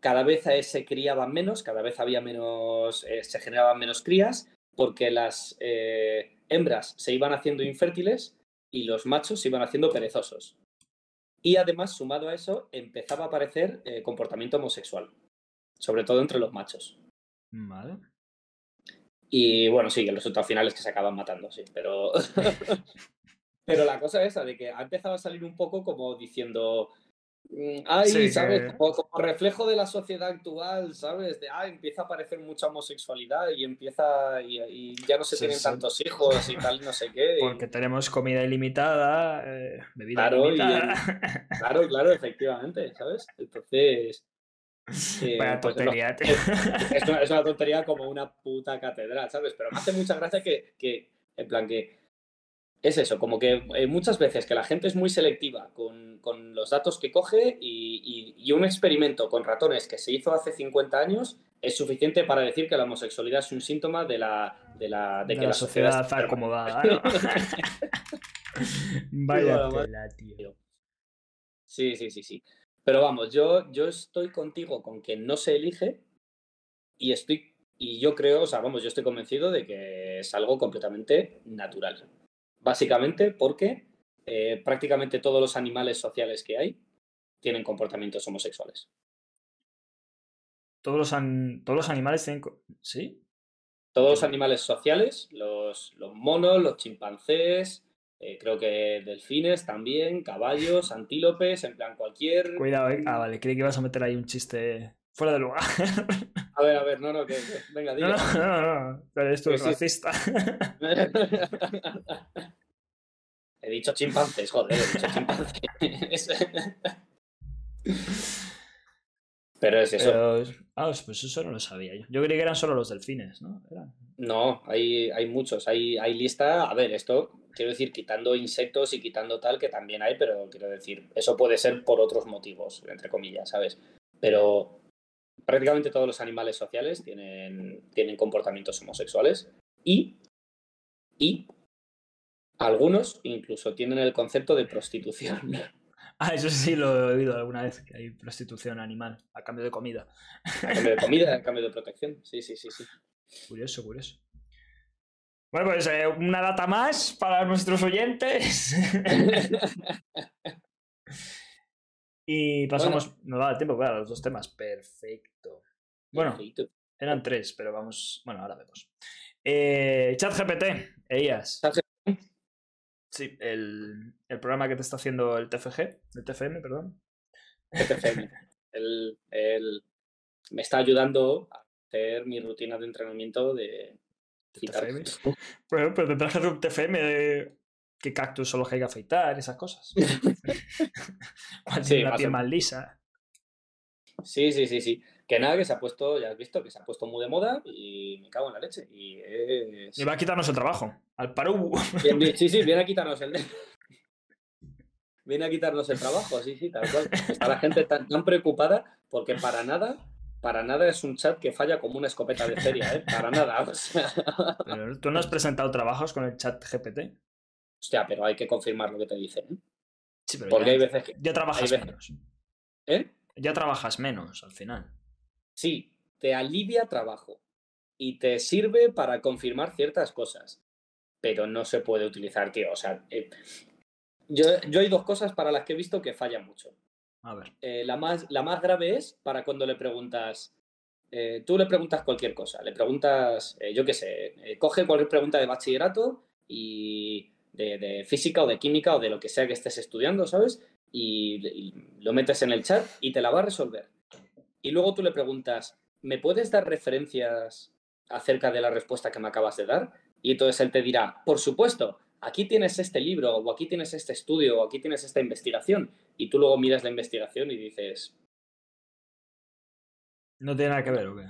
cada vez eh, se criaban menos, cada vez había menos, eh, se generaban menos crías, porque las eh, hembras se iban haciendo infértiles y los machos se iban haciendo perezosos. Y además, sumado a eso, empezaba a aparecer eh, comportamiento homosexual, sobre todo entre los machos. Vale. Y bueno, sí, el resultado final es que se acaban matando, sí, pero. pero la cosa esa de que ha empezado a salir un poco como diciendo. mm, Ay, Sí, ¿sabes? que- Como, como reflejo de la sociedad actual, ¿sabes? De, ah, empieza a aparecer mucha homosexualidad y empieza. Y, y ya no se Sí, tienen sí. tantos hijos y tal, no sé qué. y- Porque tenemos comida ilimitada, eh, bebida Claro, y ilimitada. Claro, claro, efectivamente, ¿sabes? Entonces. eh, Vaya pues, tontería, tío. es una, es una tontería como una puta catedral, ¿sabes? Pero me hace mucha gracia que, que, en plan, que es eso, como que eh, muchas veces que la gente es muy selectiva con, con los datos que coge y, y- y un experimento con ratones que se hizo hace 50 años es suficiente para decir que la homosexualidad es un síntoma de la, de la, de De que la sociedad está está acomodada, ¿no? Vaya tela, tío. Sí, sí, sí, sí. Pero vamos, yo, yo estoy contigo con que no se elige y estoy y yo creo, o sea, vamos, yo estoy convencido de que es algo completamente natural. Básicamente porque eh, prácticamente todos los animales sociales que hay tienen comportamientos homosexuales. Todos los, an- todos los animales tienen... ¿Sí? Todos los animales sociales, los, los monos, los chimpancés, eh, creo que delfines también, caballos, antílopes, en plan cualquier... Cuidado, eh. Ah, vale, creí que ibas a meter ahí un chiste fuera de lugar. A ver, a ver, no, no, que, que- venga, no, dilo. no, no, no. Pero eres tú Que sí. racista. He dicho chimpancés, joder, he dicho chimpancés. Pero es eso. Pero, ah, pues eso no lo sabía yo. Yo creí que eran solo los delfines, ¿no? Eran- No, hay, hay muchos. Hay, hay lista. A ver, esto quiero decir, quitando insectos y quitando tal, que también hay, pero quiero decir, eso puede ser por otros motivos, entre comillas, ¿sabes? Pero prácticamente todos los animales sociales tienen, tienen comportamientos homosexuales y, y algunos incluso tienen el concepto de prostitución. Ah, eso sí lo he oído alguna vez, que hay prostitución animal a cambio de comida. A cambio de comida, a cambio de protección. Sí, sí, sí, sí. Curioso, curioso. Bueno, pues eh, una data más para nuestros oyentes. y pasamos. Nos va el tiempo para los dos temas. Perfecto. Bueno, Perfecto. eran tres, pero vamos. Bueno, ahora vemos. Eh, ChatGPT, ellas. ChatGPT. Sí, el, el programa que te está haciendo el TFG, el TFM, perdón. TFM. Él, él me está ayudando a hacer mi rutina de entrenamiento de TFM. Bueno, pero tendrás que hacer un TFM de qué cactus solo hay que afeitar, esas cosas. Sí, la piel más lisa. Sí, sí, sí, sí. Que nada, que se ha puesto, ya has visto, que se ha puesto muy de moda y me cago en la leche. Y es... Y va a quitarnos el trabajo. Al bien, sí, sí, viene a quitarnos el... Viene a quitarnos el trabajo, sí, sí, tal cual. Está la gente tan, tan preocupada porque para nada, para nada es un chat que falla como una escopeta de feria, ¿eh? Para nada. O sea, Pero tú no has presentado trabajos con el chat GPT. hostia, pero hay que confirmar lo que te dicen, ¿eh? Sí, pero Porque ya, hay veces que... ya trabajas veces- menos. ¿Eh? Ya trabajas menos al final. Sí, te alivia trabajo y te sirve para confirmar ciertas cosas, pero no se puede utilizar, tío. O sea, eh, yo, yo hay dos cosas para las que he visto que fallan mucho. A ver. Eh, la, más, la más grave es para cuando le preguntas, eh, tú le preguntas cualquier cosa, le preguntas, yo qué sé, coge cualquier pregunta de bachillerato y de, de física o de química o de lo que sea que estés estudiando, ¿sabes? Y, y lo metes en el chat y te la va a resolver. Y luego tú le preguntas, ¿me puedes dar referencias acerca de la respuesta que me acabas de dar? Y entonces él te dirá, por supuesto, aquí tienes este libro, o aquí tienes este estudio, o aquí tienes esta investigación, y tú luego miras la investigación y dices, No tiene nada que ver, ¿o qué?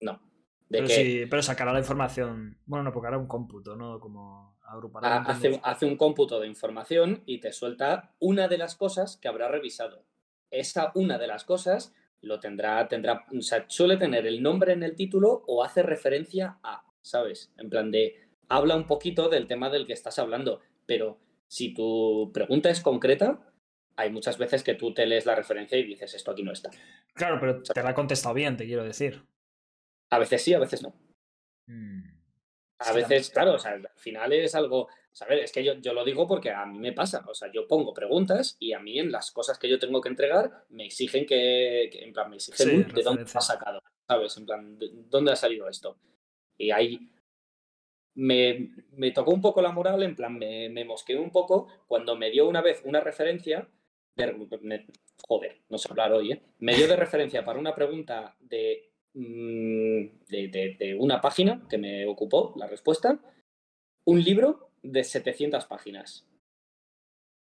no. De Pero, que sí, pero sacará la información. Bueno, no, porque hará un cómputo, ¿no? Como agrupará. montón hace, hace un cómputo de información y te suelta una de las cosas que habrá revisado. Esa una de las cosas lo tendrá, tendrá, o sea, suele tener el nombre en el título o hace referencia a, ¿sabes? En plan de, habla un poquito del tema del que estás hablando, pero si tu pregunta es concreta, hay muchas veces que tú te lees la referencia y dices, esto aquí no está. Claro, pero te la ha contestado bien, te quiero decir. A veces sí, a veces no. Mm. A veces, claro, o sea, al final es algo, ¿sabes? Es que yo, yo lo digo porque a mí me pasa, o sea, yo pongo preguntas y a mí en las cosas que yo tengo que entregar me exigen que, que- en plan, me exigen Sí, de dónde referencias. has sacado, ¿sabes? En plan, ¿de ¿dónde ha salido esto? Y ahí me, me tocó un poco la moral, en plan, me, me mosqueé un poco cuando me dio una vez una referencia, de, me- joder, no sé hablar hoy, ¿eh? Me dio de referencia para una pregunta de, de, de- de una página que me ocupó la respuesta, un libro de 700 páginas.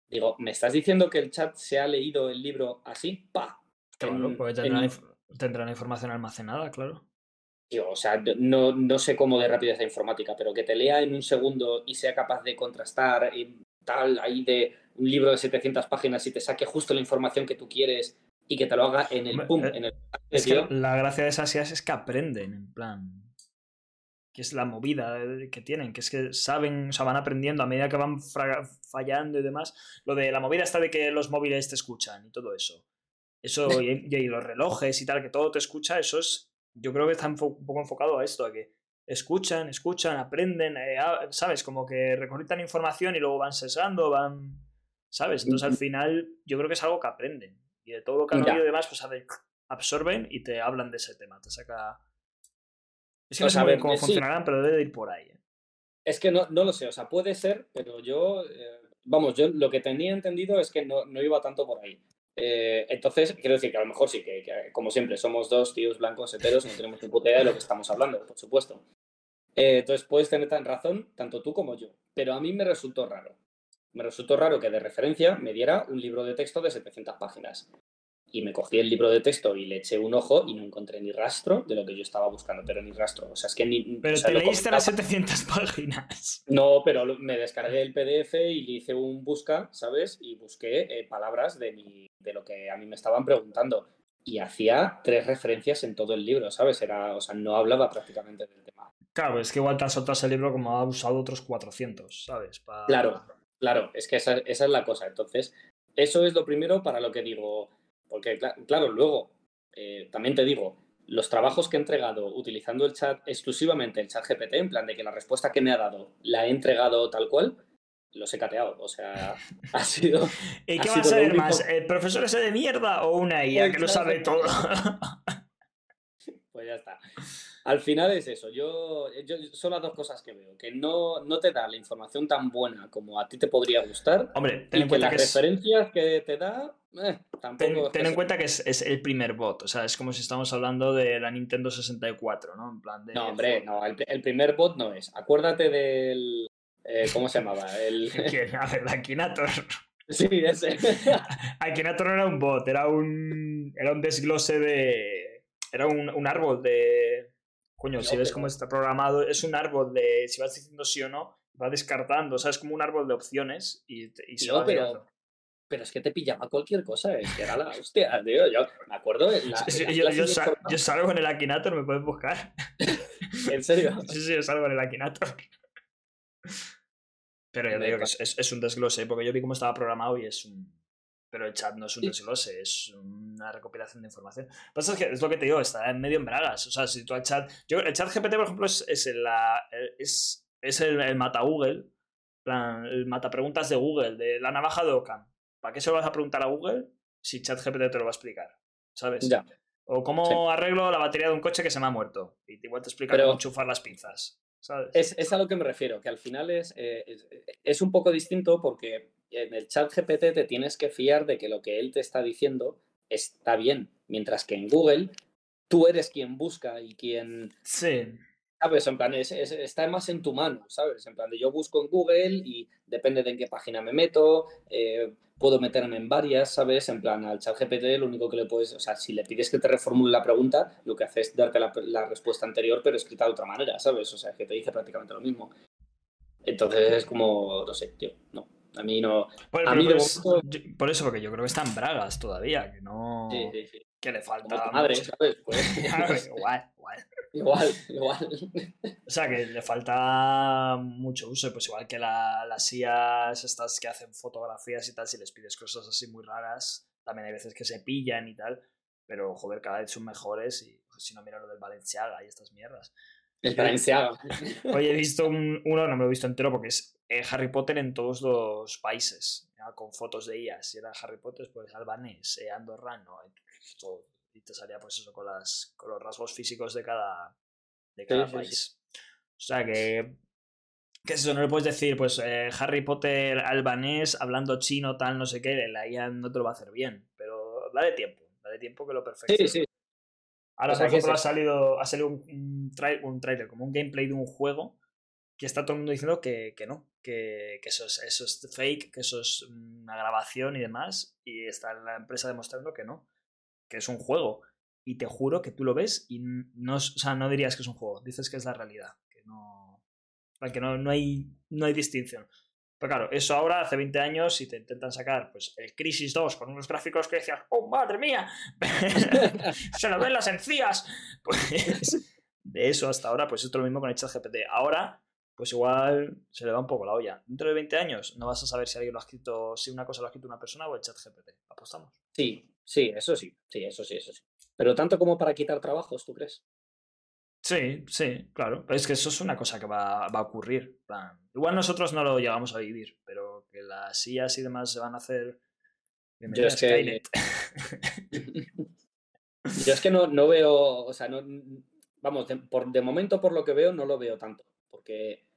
Digo, ¿me estás diciendo que el chat se ha leído el libro así? ¡Pa! Claro, En- porque tendrán, en- inf- tendrán información almacenada, claro. Digo, o sea, no, no sé cómo de rápida es la informática, pero que te lea en un segundo y sea capaz de contrastar y tal, ahí de un libro de 700 páginas y te saque justo la información que tú quieres y que te lo haga en el pum, eh, en el Es que la gracia de esas IAs es que aprenden, en plan. Que es la movida que tienen, que es que saben, o sea, van aprendiendo a medida que van fallando y demás. Lo de la movida está de que los móviles te escuchan y todo eso. Eso, y, y los relojes y tal, que todo te escucha, eso es. Yo creo que está un poco enfocado a esto, a que escuchan, escuchan, aprenden, eh, ¿sabes? Como que recolectan información y luego van sesgando, van. ¿Sabes? Entonces al final yo creo que es algo que aprenden. Y de todo lo que han oído y demás, pues absorben y te hablan de ese tema. Te saca. Es que no sé cómo eh, sí. funcionarán, pero debe de ir por ahí. ¿eh? Es que no, no lo sé, o sea, puede ser, pero yo, eh, vamos, yo lo que tenía entendido es que no, no iba tanto por ahí. Eh, entonces, quiero decir que a lo mejor sí, que, que, como siempre, somos dos tíos blancos heteros, no tenemos ni puta idea de lo que estamos hablando, por supuesto. Eh, entonces, puedes tener tan razón, tanto tú como yo, pero a mí me resultó raro. Me resultó raro que de referencia me diera un libro de texto de 700 páginas. Y me cogí el libro de texto y le eché un ojo y no encontré ni rastro de lo que yo estaba buscando, pero ni rastro. O sea, es que ni. Pero o sea, te leíste las 700 páginas. no, pero me descargué el PDF y le hice un busca, ¿sabes? Y busqué eh, palabras de, mi, de lo que a mí me estaban preguntando. Y hacía tres referencias en todo el libro, ¿sabes? Era, o sea, no hablaba prácticamente del tema. Claro, es que igual te ese libro como ha usado otros 400, ¿sabes? Pa- Claro, claro, es que esa, esa es la cosa. Entonces, eso es lo primero para lo que digo. Porque, cla- claro, luego, eh, también te digo, los trabajos que he entregado utilizando el chat, exclusivamente el chat GPT, en plan de que la respuesta que me ha dado la he entregado tal cual, los he cateado. O sea, ha sido. ¿Y ha qué va a ser más? ¿El profesor ese de mierda o una IA que lo sabe todo? Pues ya está. Al final es eso. Yo, yo son las dos cosas que veo. Que no, no te da la información tan buena como a ti te podría gustar. Hombre, ten Y en que cuenta las que es, referencias que te da, eh, tampoco. ten, en cuenta que es, es el primer bot. O sea, es como si estamos hablando de la Nintendo 64, ¿no? En plan de. No, hombre, no. El, el primer bot no es. Acuérdate del. eh, ¿Cómo se llamaba? El... A ver, la Akinator. sí, ese. Akinator no era un bot, era un. Era un desglose de. Era un, un árbol de. Coño, si ves pero- cómo está programado, es un árbol de. Si vas diciendo sí o no, va descartando. O sea, es como un árbol de opciones y, y se va pero-. Pero es que te pillaba cualquier cosa. Es que era la hostia, tío. Yo me acuerdo. la- Sí, en yo, salgo en el Akinator, me puedes buscar. En serio. Sí, sí, yo salgo en el Akinator. Pero ya te digo que es, es- es un desglose, porque yo vi cómo estaba programado y es un. Pero el chat no es un desglose, es una recopilación de información. Lo que pasa es que es lo que te digo, está en medio en bragas. O sea, si tú al chat. Yo, el chat GPT, por ejemplo, es, es, el, es, es el, el mata Google. plan, El mata preguntas de Google, de la navaja de Ockham. ¿Para qué se lo vas a preguntar a Google si chat GPT te lo va a explicar? ¿Sabes? Ya. O cómo Sí. arreglo la batería de un coche que se me ha muerto. Y igual te explica Pero- cómo enchufar las pinzas. ¿Sabes? Es, es a lo que me refiero, que al final es, eh, es, es un poco distinto porque en el chat GPT te tienes que fiar de que lo que él te está diciendo está bien, mientras que en Google tú eres quien busca y quien, Sí. ¿sabes? En plan, es, es- está más en tu mano, ¿sabes? En plan, de yo busco en Google y depende de en qué página me meto, eh, puedo meterme en varias, ¿sabes? En plan, al chat GPT lo único que le puedes, o sea, si le pides que te reformule la pregunta, lo que hace es darte la, la respuesta anterior, pero escrita de otra manera, ¿sabes? O sea, que te dice prácticamente lo mismo. Entonces es como, no sé, tío, no. A mí no. Bueno, A pero mí de por, eso, momento- yo- por eso, porque yo creo que está en bragas todavía, que no. Sí, sí, sí. Que le Como falta. tu madre. ¿sabes? Pues, igual, igual. igual, igual. O sea, que le falta mucho uso. Pues igual que la- las IAs estas que hacen fotografías y tal, si les pides cosas así muy raras, también hay veces que se pillan y tal. Pero, joder, cada vez son mejores y pues, si no, mira lo del Valenciaga y estas mierdas. El Valenciaga. Hoy he visto un- uno, no me lo he visto entero porque es eh, Harry Potter en todos los países, ya, con fotos de IAS. Si era Harry Potter, pues albanés, eh, andorrano, todo. Y te salía pues eso con, las, con los rasgos físicos de cada, de cada sí, sí. país. O sea que... ¿Qué es eso? No le puedes decir, pues eh, Harry Potter albanés, hablando chino, tal, no sé qué, la IA no te lo va a hacer bien. Pero dale tiempo, dale tiempo que lo perfeccione. Sí, sí. Ahora, O sea, por que ejemplo, ha salido, ha salido un, un, un trailer, como un gameplay de un juego, que está todo el mundo diciendo que, que no, que, eso, es, eso es fake, que eso es una grabación y demás, y está la empresa demostrando que no, que es un juego. Y te juro que tú lo ves y no, o sea, no dirías que es un juego, dices que es la realidad, que no, que no, no, hay, no hay distinción. Pero claro, eso ahora hace 20 años si te intentan sacar pues el Crisis 2 con unos gráficos que decías, ¡oh, madre mía! ¡Se lo ven las encías! Pues de eso hasta ahora, pues esto es lo mismo con el chat GPT. Ahora, pues igual se le va un poco la olla. Dentro de 20 años no vas a saber si alguien lo ha escrito, si una cosa lo ha escrito una persona o el chat GPT. Apostamos. Sí, sí, eso sí. Sí, eso sí, eso sí. Pero tanto como para quitar trabajos, ¿tú crees? Sí, sí, claro. Pero es que eso es una cosa que va, va a ocurrir. plan, Igual nosotros no lo llegamos a vivir, pero que las IAs y demás se van a hacer. Bienvenida es que-. Yo es que no, no veo, o sea, no, vamos, de, por, de momento por lo que veo no lo veo tanto, porque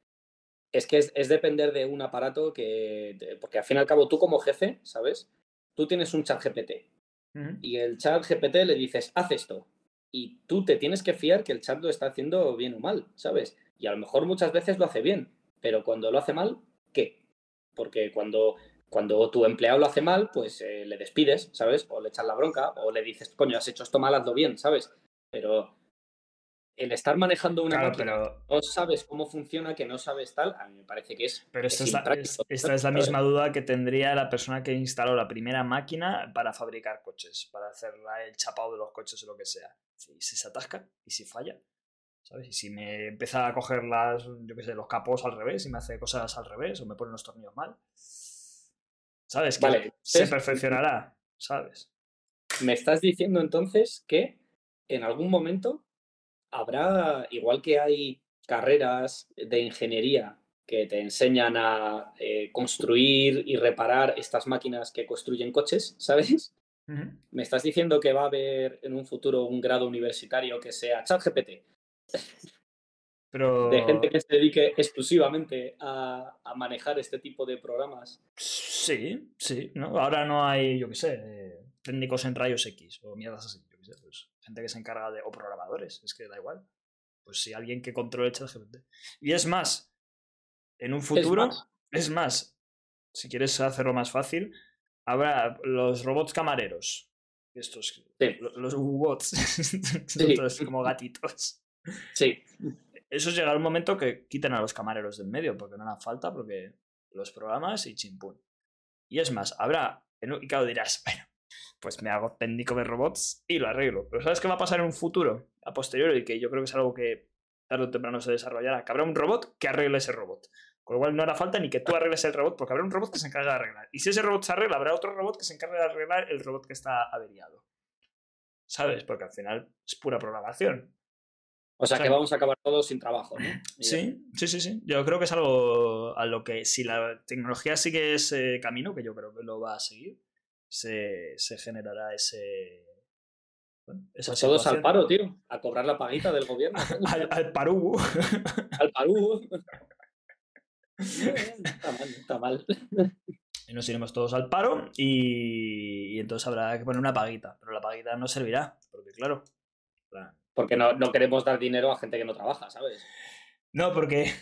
es que es, es depender de un aparato que, de- porque al fin y al cabo tú como jefe, ¿sabes? Tú tienes un chat GPT y el chat GPT le dices, haz esto, y tú te tienes que fiar que el chat lo está haciendo bien o mal, ¿sabes? Y a lo mejor muchas veces lo hace bien, pero cuando lo hace mal, ¿qué? Porque cuando, cuando tu empleado lo hace mal, pues eh, le despides, ¿sabes? O le echas la bronca, o le dices, coño, has hecho esto mal, hazlo bien, ¿sabes? Pero el estar manejando una Claro, máquina, pero no sabes cómo funciona, que no sabes tal, a mí me parece que es... Pero esta es la, impráctico, es- esta es la ¿sabes? misma duda que tendría la persona que instaló la primera máquina para fabricar coches, para hacer el chapado de los coches o lo que sea. ¿Y si se atasca? ¿Y si falla? ¿Sabes? Y si me empieza a coger las, yo qué sé, los capós al revés y me hace cosas al revés o me pone los tornillos mal. ¿Sabes? Que Vale, se perfeccionará, ¿sabes? Me estás diciendo entonces que en algún momento habrá, igual que hay carreras de ingeniería que te enseñan a eh, construir y reparar estas máquinas que construyen coches, ¿sabes? Me estás diciendo que va a haber en un futuro un grado universitario que sea ChatGPT, Pero... de gente que se dedique exclusivamente a, a manejar este tipo de programas. Sí, sí, ¿no? Ahora no hay, yo qué sé, eh, técnicos en rayos X o mierdas así, yo qué sé, pues gente que se encarga de, o programadores, es que da igual. Pues si alguien que controle el ChatGPT. Y es más, en un futuro, más. es más, si quieres hacerlo más fácil, habrá los robots camareros, estos, Sí. lo- los bots, Sí. como gatitos. Sí, Eso llegará un momento que quiten a los camareros del medio, porque no harán falta, porque los programas y chimpún. Y es más, habrá. Y claro, dirás, bueno, pues me hago técnico de robots y lo arreglo. Pero ¿sabes qué va a pasar en un futuro? A posteriori, y que yo creo que es algo que tarde o temprano se desarrollará, que habrá un robot que arregle ese robot. Con lo cual no hará falta ni que tú arregles el robot, porque habrá un robot que se encarga de arreglar. Y si ese robot se arregla, habrá otro robot que se encargue de arreglar el robot que está averiado. ¿Sabes? Porque al final es pura programación. o sea O sea, que vamos a acabar todos sin trabajo, ¿no? Y ya Sí, sí, sí, sí. Yo creo que es algo a lo que, si la tecnología sigue ese camino, que yo creo que lo va a seguir, se, se generará ese. bueno, esa Pues todos al paro, tío, a cobrar la paguita del gobierno. Al, al Parú. al parú. Está mal, está mal. y nos iremos todos al paro y, y entonces habrá que poner una paguita. Pero la paguita no servirá, porque claro, Porque no, no queremos dar dinero a gente que no trabaja, ¿sabes? No, porque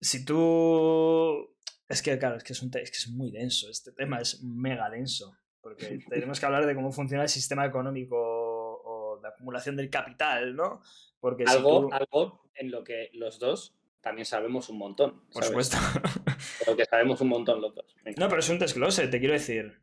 si tú... Es que, claro, es que es, un es que es muy denso. Este tema es mega denso. Porque tenemos que hablar de cómo funciona el sistema económico o de acumulación del capital, ¿no? Porque algo, si algo en lo que los dos también sabemos un montón. Por supuesto. Pero que sabemos un montón los dos. No, pero es un desglose, te quiero decir.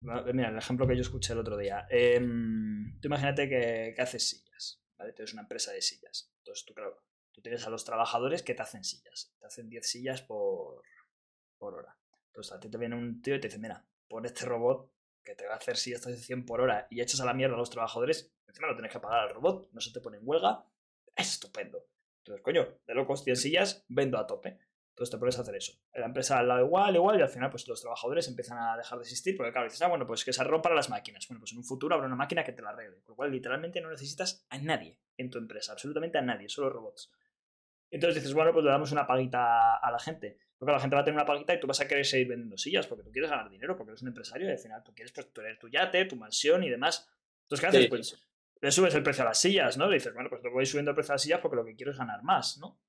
Mira, el ejemplo que yo escuché el otro día. Em, tú imagínate que, haces sillas, ¿vale? Tienes una empresa de sillas. Entonces tú, claro, tú tienes a los trabajadores que te hacen sillas. Te hacen 10 sillas por, por hora. Entonces a ti te viene un tío y te dice, mira, pon este robot que te va a hacer sillas de 100 por hora y echas a la mierda a los trabajadores, encima lo tienes que pagar al robot, no se te pone en huelga. Es estupendo. Entonces, coño, de locos, 100 sillas, vendo a tope. Entonces te pones a hacer eso. La empresa al lado igual, igual, y al final pues los trabajadores empiezan a dejar de existir porque claro, dices, ah, bueno, pues que se rompan las máquinas. Bueno, pues en un futuro habrá una máquina que te la arregle. Con lo cual literalmente no necesitas a nadie en tu empresa, absolutamente a nadie, solo robots. Entonces dices, bueno, pues le damos una paguita a la gente. Porque la gente va a tener una paguita y tú vas a querer seguir vendiendo sillas porque tú quieres ganar dinero, porque eres un empresario y al final tú quieres pues, tener tu yate, tu mansión y demás. Entonces, ¿qué haces? Pues le subes el precio a las sillas, ¿no? Le dices, bueno, pues le voy subiendo el precio a las sillas porque lo que quiero es ganar más, ¿no?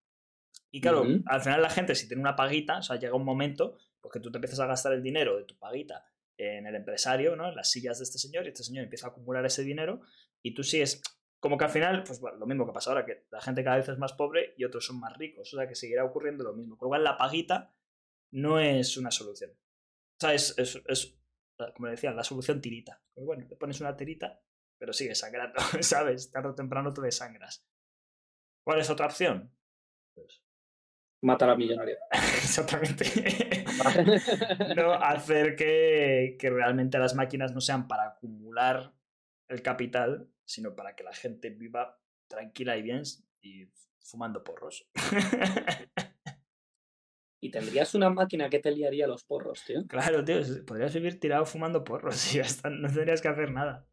Y claro, al final la gente, si tiene una paguita, o sea, llega un momento, porque tú te empiezas a gastar el dinero de tu paguita en el empresario, ¿no? En las sillas de este señor, y este señor empieza a acumular ese dinero, y tú sigues. Como que al final, pues bueno, lo mismo que pasa ahora, que la gente cada vez es más pobre y otros son más ricos. O sea, que seguirá ocurriendo lo mismo. Con lo cual, la paguita no es una solución. O sea, es, es, es como decía, la solución tirita. Pues bueno, te pones una tirita, pero sigues sangrando, ¿sabes? Tarde o temprano te desangras. ¿Cuál es otra opción? Pues matar a millonario. Exactamente. no hacer que, que, realmente las máquinas no sean para acumular el capital, sino para que la gente viva tranquila y bien y fumando porros. y tendrías una máquina que te liaría los porros, tío. Claro, tío, podrías vivir tirado fumando porros y no tendrías que hacer nada.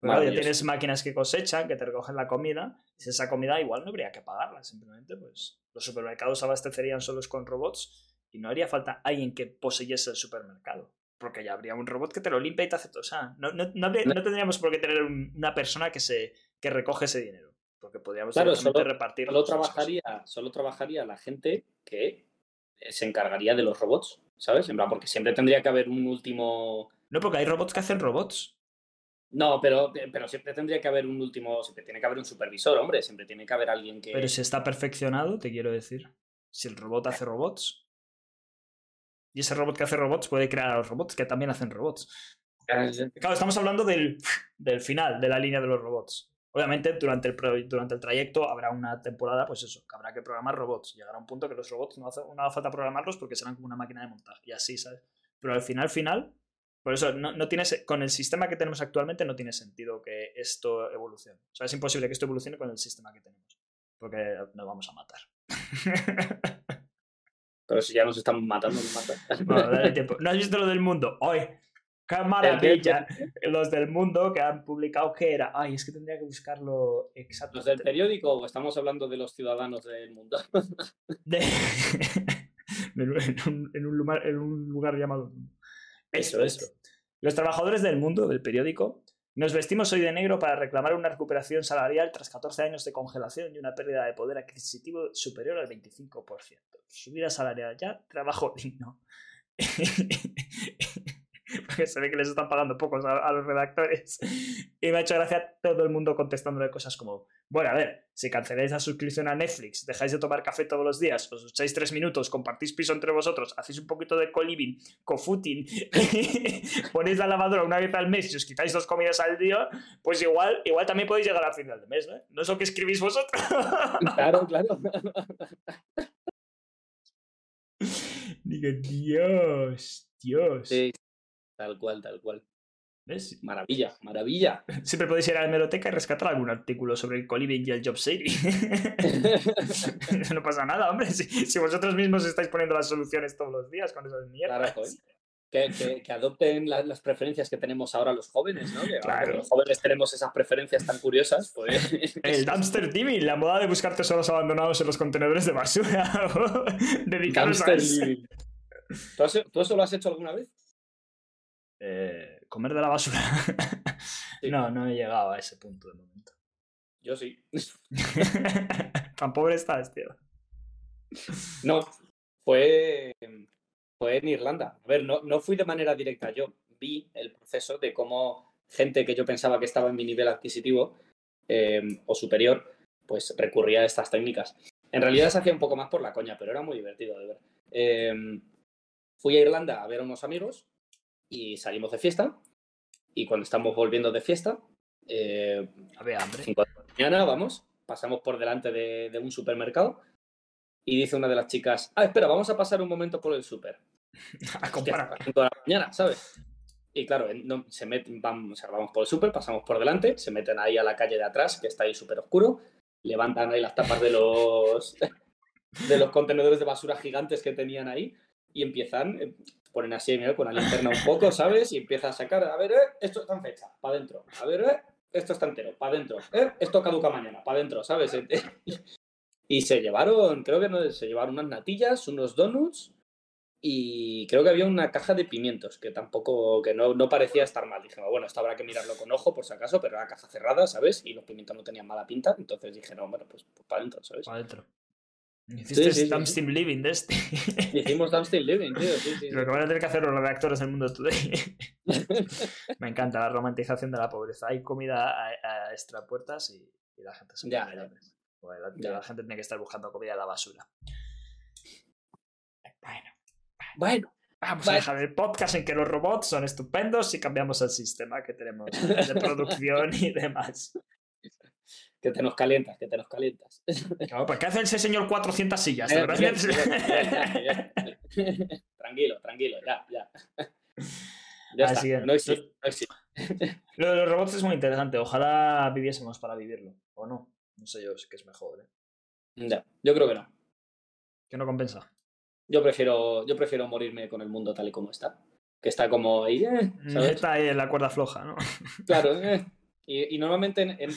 Pero ya tienes máquinas que cosechan, que te recogen la comida, y esa comida igual no habría que pagarla, simplemente pues los supermercados abastecerían solos con robots y no haría falta alguien que poseyese el supermercado. Porque ya habría un robot que te lo limpia y te hace todo. O sea, no, no, no, tendríamos por qué tener una persona que, se, que recoge ese dinero. Porque podríamos claro, solo, repartir. Solo trabajaría, solo trabajaría la gente que se encargaría de los robots, ¿sabes? En plan, porque siempre tendría que haber un último. No, porque hay robots que hacen robots. No, pero, pero siempre tendría que haber un último, siempre tiene que haber un supervisor, hombre, siempre tiene que haber alguien que... Pero si está perfeccionado, te quiero decir. Si el robot hace robots. Y ese robot que hace robots puede crear a los robots que también hacen robots. Claro, estamos hablando del, del final de la línea de los robots. Obviamente, durante el, durante el trayecto habrá una temporada, pues eso, que habrá que programar robots. Llegará un punto que los robots no hace, no hace falta programarlos porque serán como una máquina de montaje y así, ¿sabes? Pero al final, final, por eso, no, no con el sistema que tenemos actualmente no tiene sentido que esto evolucione. O sea, es imposible que esto evolucione con el sistema que tenemos. Porque nos vamos a matar. Pero si ya nos están matando, nos matan. ¿No has visto lo del mundo? ¡Ay! ¡Qué maravilla! Los del mundo que han publicado que era. Ay, es que tendría que buscarlo exacto. ¿Los del periódico o estamos hablando de los ciudadanos del mundo? en, un, lugar, en un lugar llamado eso, eso. Los trabajadores del mundo, del periódico, nos vestimos hoy de negro para reclamar una recuperación salarial tras 14 años de congelación y una pérdida de poder adquisitivo superior al 25%. Subida salarial ya, trabajo digno. porque se ve que les están pagando pocos a, los redactores. Y me ha hecho gracia todo el mundo contestándole cosas como, bueno, a ver, si canceláis la suscripción a Netflix, dejáis de tomar café todos los días, os echáis tres minutos, compartís piso entre vosotros, hacéis un poquito de co-living, co-footing, ponéis la lavadora una vez al mes y os quitáis dos comidas al día, pues igual, igual también podéis llegar al final de mes, ¿no? No es lo que escribís vosotros. claro, claro. Digo, Dios, Dios. Sí, Tal cual, tal cual. ¿Ves? Maravilla, maravilla. Siempre podéis ir a la hemeroteca y rescatar algún artículo sobre el coliving y el job saving. no pasa nada, hombre. Si, vosotros mismos estáis poniendo las soluciones todos los días con esas mierdas. Claro, que, que, adopten las preferencias que tenemos ahora los jóvenes, ¿no? claro. los jóvenes tenemos esas preferencias tan curiosas, pues... El dumpster living, la moda de buscar tesoros abandonados en los contenedores de basura. Dedicados a eso. ¿Tú eso lo has hecho alguna vez? Eh, comer de la basura. no, no he llegado a ese punto de momento. Yo sí. Tan pobre estás, tío. No, fue, fue en Irlanda. A ver, no, no fui de manera directa yo. Vi el proceso de cómo gente que yo pensaba que estaba en mi nivel adquisitivo eh, o superior, pues recurría a estas técnicas. En realidad se hacía un poco más por la coña, pero era muy divertido de ver. Eh, fui a Irlanda a ver a unos amigos y salimos de fiesta. Y cuando estamos volviendo de fiesta, eh, A ver, hambre. 5 de la mañana, vamos, pasamos por delante de, de un supermercado y dice una de las chicas, ah, espera, vamos a pasar un momento por el súper. A Hostia, comprar. a las cinco de la mañana, ¿sabes? Y claro, no- se meten, vamos, o sea, vamos por el súper, pasamos por delante, se meten ahí a la calle de atrás, que está ahí súper oscuro, levantan ahí las tapas de los, de los contenedores de basura gigantes que tenían ahí y empiezan, eh, ponen así, mira, con la linterna un poco, ¿sabes? Y empiezan a sacar, a ver, eh, esto está en fecha, para adentro, a ver, eh, esto está entero, para adentro, eh, esto caduca mañana, para adentro, ¿sabes? Y se llevaron, creo que no, se llevaron unas natillas, unos donuts y creo que había una caja de pimientos que tampoco, que no, parecía estar mal. Dije, bueno, esto habrá que mirarlo con ojo por si acaso, pero era caja cerrada, ¿sabes? Y los pimientos no tenían mala pinta, entonces dije, no, bueno, pues, para adentro, ¿sabes? Para adentro. Hiciste sí, sí, Stamp sí. Steam Living de este. Hicimos Downstream Living, tío, sí, sí. Lo que van a tener que hacer los reactores del mundo today. Me encanta la romantización de la pobreza. Hay comida a, a extra puertas y, y la gente se Ya, ya. la, Ya. la gente tiene que estar buscando comida en la basura. Bueno, Bueno, vamos Vale. a dejar el podcast en que los robots son estupendos y cambiamos el sistema que tenemos de producción y demás. Que te nos calientas, que te nos calientas. Claro, ¿Por qué hace ese señor 400 sillas? ¿De Eh, verdad? bien, bien, bien, bien. tranquilo, tranquilo, ya, ya. Ya Así está, es. no existe, no existe. Lo de los robots es muy interesante. Ojalá viviésemos para vivirlo. O no. No sé yo, sí que es mejor. ¿eh? Ya, yo creo que no. Que no compensa. Yo prefiero, yo prefiero morirme con el mundo tal y como está. Que está como ahí, eh, ¿sabes? Está ahí en la cuerda floja, ¿no? Claro, eh. y, y normalmente en, en-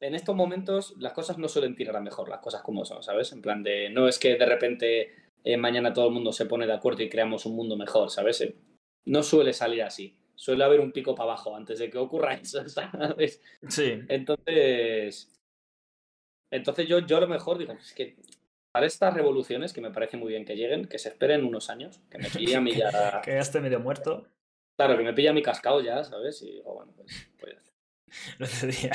en estos momentos las cosas no suelen tirar a mejor, las cosas como son, ¿sabes? En plan de, no es que de repente eh, mañana todo el mundo se pone de acuerdo y creamos un mundo mejor, ¿sabes? Eh, No suele salir así. Suele haber un pico para abajo antes de que ocurra eso, ¿sabes? Sí. Entonces, entonces yo, yo a lo mejor digo, es que para estas revoluciones, que me parece muy bien que lleguen, que se esperen unos años, que me pille a mí ya, Que ya esté medio muerto. claro, que me pilla mi cascado ya, ¿sabes? Y digo, bueno, pues, pues otro día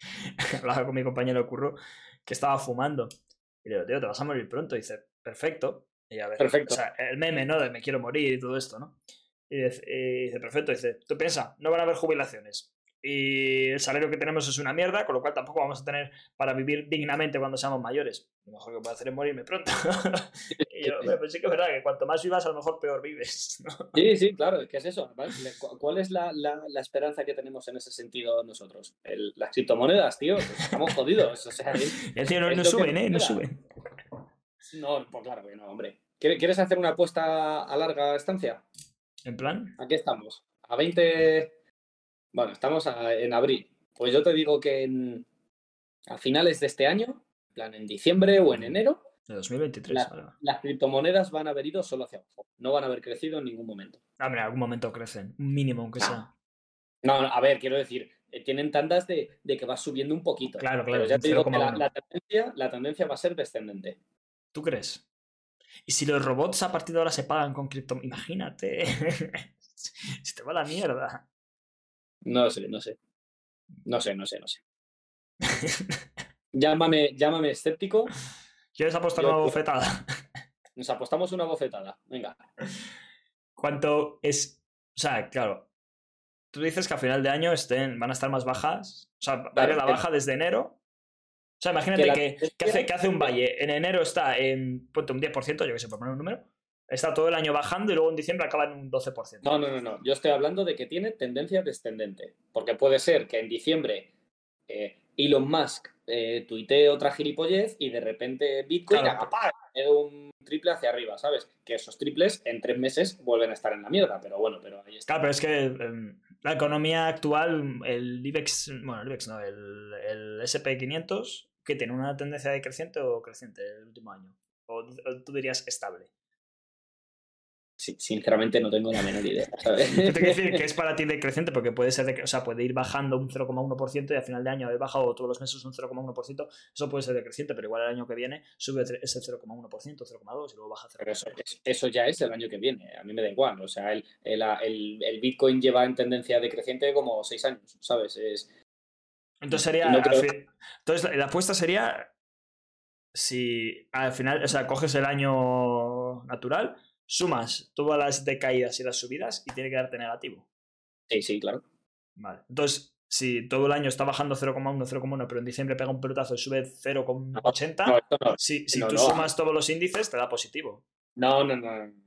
hablaba con mi compañero de curro que estaba fumando. Y le digo, tío, te vas a morir pronto. Y dice, perfecto. Y a ver, Perfecto. O sea, el meme, ¿no? De me quiero morir y todo esto, ¿no? Y dice, y dice, perfecto. dice, tú piensa, no van a haber jubilaciones. Y el salario que tenemos es una mierda, con lo cual tampoco vamos a tener para vivir dignamente cuando seamos mayores. Lo mejor que puedo hacer es morirme pronto. y yo, "Hombre, pues sí que es verdad que cuanto más vivas, a lo mejor peor vives. ¿no? Sí, sí, claro, ¿qué es eso? ¿vale? Le- cu- ¿Cuál es la, la- la esperanza que tenemos en ese sentido nosotros? El- las criptomonedas, tío, pues estamos jodidos. O sea, es- no, Es no que suben, ¿eh? No suben. no, pues claro que no, hombre. ¿Quieres quieres hacer una apuesta a larga estancia? En plan, Aquí estamos, a 20... Bueno, estamos a- en abril. Pues yo te digo que en- a finales de este año, en plan en diciembre o en enero, de 2023. La- las criptomonedas van a haber ido solo hacia abajo. No van a haber crecido en ningún momento. Ah, en algún momento crecen. Un mínimo, aunque Ah, sea. No, no, a ver, quiero decir, eh, tienen tandas de, de que va subiendo un poquito. Claro, Pero claro, ya un te digo que la, 0,1. la tendencia, la tendencia va a ser descendente. ¿Tú crees? ¿Y si los robots a partir de ahora se pagan con cripto? Imagínate. se te va la mierda. No sé, no sé. No sé, no sé, no sé. Llámame, llámame escéptico. ¿Quieres apostar Yo- una bofetada? Nos apostamos una bofetada. Venga. ¿Cuánto es? O sea, claro. Tú dices que a final de año estén, van a estar más bajas. O sea, va a Claro, la baja desde enero. O sea, imagínate Que la que, hace, que hace un valle. En enero está en ponte un 10%, yo que sé, por poner un número. Está todo el año bajando y luego en diciembre acaba en un 12%. No, no, no, no. Yo estoy hablando de que tiene tendencia descendente. Porque puede ser que en diciembre eh, Elon Musk eh, tuitee otra gilipollez y de repente Bitcoin Claro. un triple hacia arriba, ¿sabes? Que esos triples en tres meses vuelven a estar en la mierda. Pero bueno, pero ahí está. Claro, pero es que em, la economía actual, el IBEX, bueno, el IBEX no, el, el SP500, que tiene una tendencia decreciente o creciente el último año. O, o tú dirías estable. Sinceramente no tengo la menor idea, ¿sabes? Tengo que decir que es para ti decreciente porque puede ser, de, o sea, puede ir bajando un 0,1% y al final de año haber bajado todos los meses un 0,1%, eso puede ser decreciente, pero igual el año que viene sube ese 0,1%, 0,2% y luego baja 0,1%. Pero eso, eso, ya es el año que viene, a mí me da igual, o sea, el, el, el, Bitcoin lleva en tendencia decreciente como 6 años, ¿sabes? Es... Entonces sería... Entonces la apuesta sería si al final, o sea, coges el año natural, sumas todas las decaídas y las subidas y tiene que darte negativo. Sí, sí, claro. Vale. Entonces, si todo el año está bajando 0,1, 0,1, pero en diciembre pega un pelotazo y sube 0,80, si, si tú sumas todos los índices, te da positivo. No, no, no.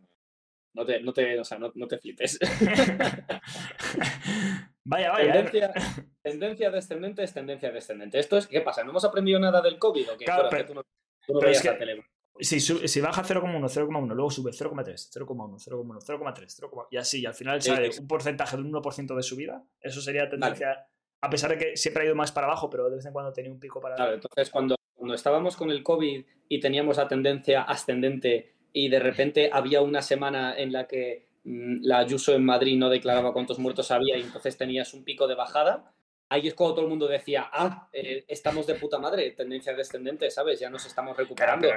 No te, no te, o sea, no, no te flipes. vaya, vaya. Tendencia, tendencia, descendente es tendencia descendente. Esto es, ¿qué pasa? ¿No hemos aprendido nada del COVID o qué? Claro, pero, tú no, tú no veías la tele. Si, si, baja 0,1, 0,1, luego sube 0,3, 0,1, 0,1, 0,3, y así, y al final sale un porcentaje de un 1% de subida, eso sería tendencia, a pesar de que siempre ha ido más para abajo, pero de vez en cuando tenía un pico para Claro, entonces cuando, cuando estábamos con el COVID y teníamos la tendencia ascendente y de repente había una semana en la que mm, la Ayuso en Madrid no declaraba cuántos muertos había y entonces tenías un pico de bajada, ahí es cuando todo el mundo decía, ah, eh, estamos de puta madre, tendencia descendente, ¿sabes? Ya nos estamos recuperando.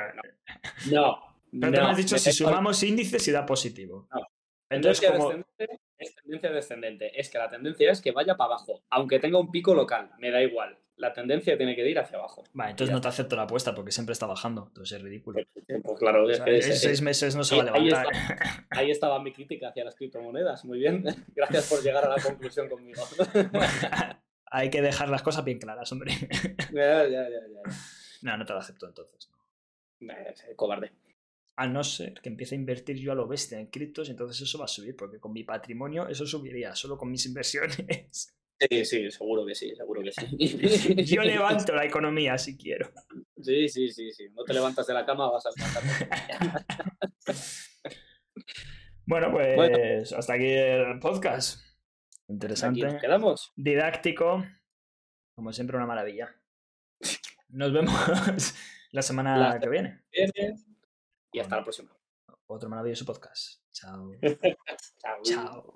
No. Pero te has dicho, si sumamos índices y da positivo. No. Entonces, tendencia descendente es tendencia descendente. Es que la tendencia es que vaya para abajo, aunque tenga un pico local, me da igual. La tendencia tiene que ir hacia abajo. Vale, entonces no te acepto la apuesta porque siempre está bajando. Entonces es ridículo. Pues claro, es que seis meses no se va a levantar. Ahí, estaba mi crítica hacia las criptomonedas. Muy bien. Gracias por llegar a la conclusión conmigo. hay que dejar las cosas bien claras, hombre. Ya, ya, ya, ya. No, no te lo acepto entonces. No. cobarde. A no ser que empiece a invertir yo a lo bestia en criptos, entonces eso va a subir, porque con mi patrimonio eso subiría, solo con mis inversiones. Sí, sí, seguro que sí, seguro que sí. Yo levanto la economía si quiero. Sí, sí, sí, sí. No te levantas de la cama, vas a levantar. bueno, pues hasta aquí el podcast. Interesante. quedamos. Didáctico. Como siempre, una maravilla. Nos vemos la semana que viene. Y hasta la próxima. Otro maravilloso podcast. Chao. Chao. Chao.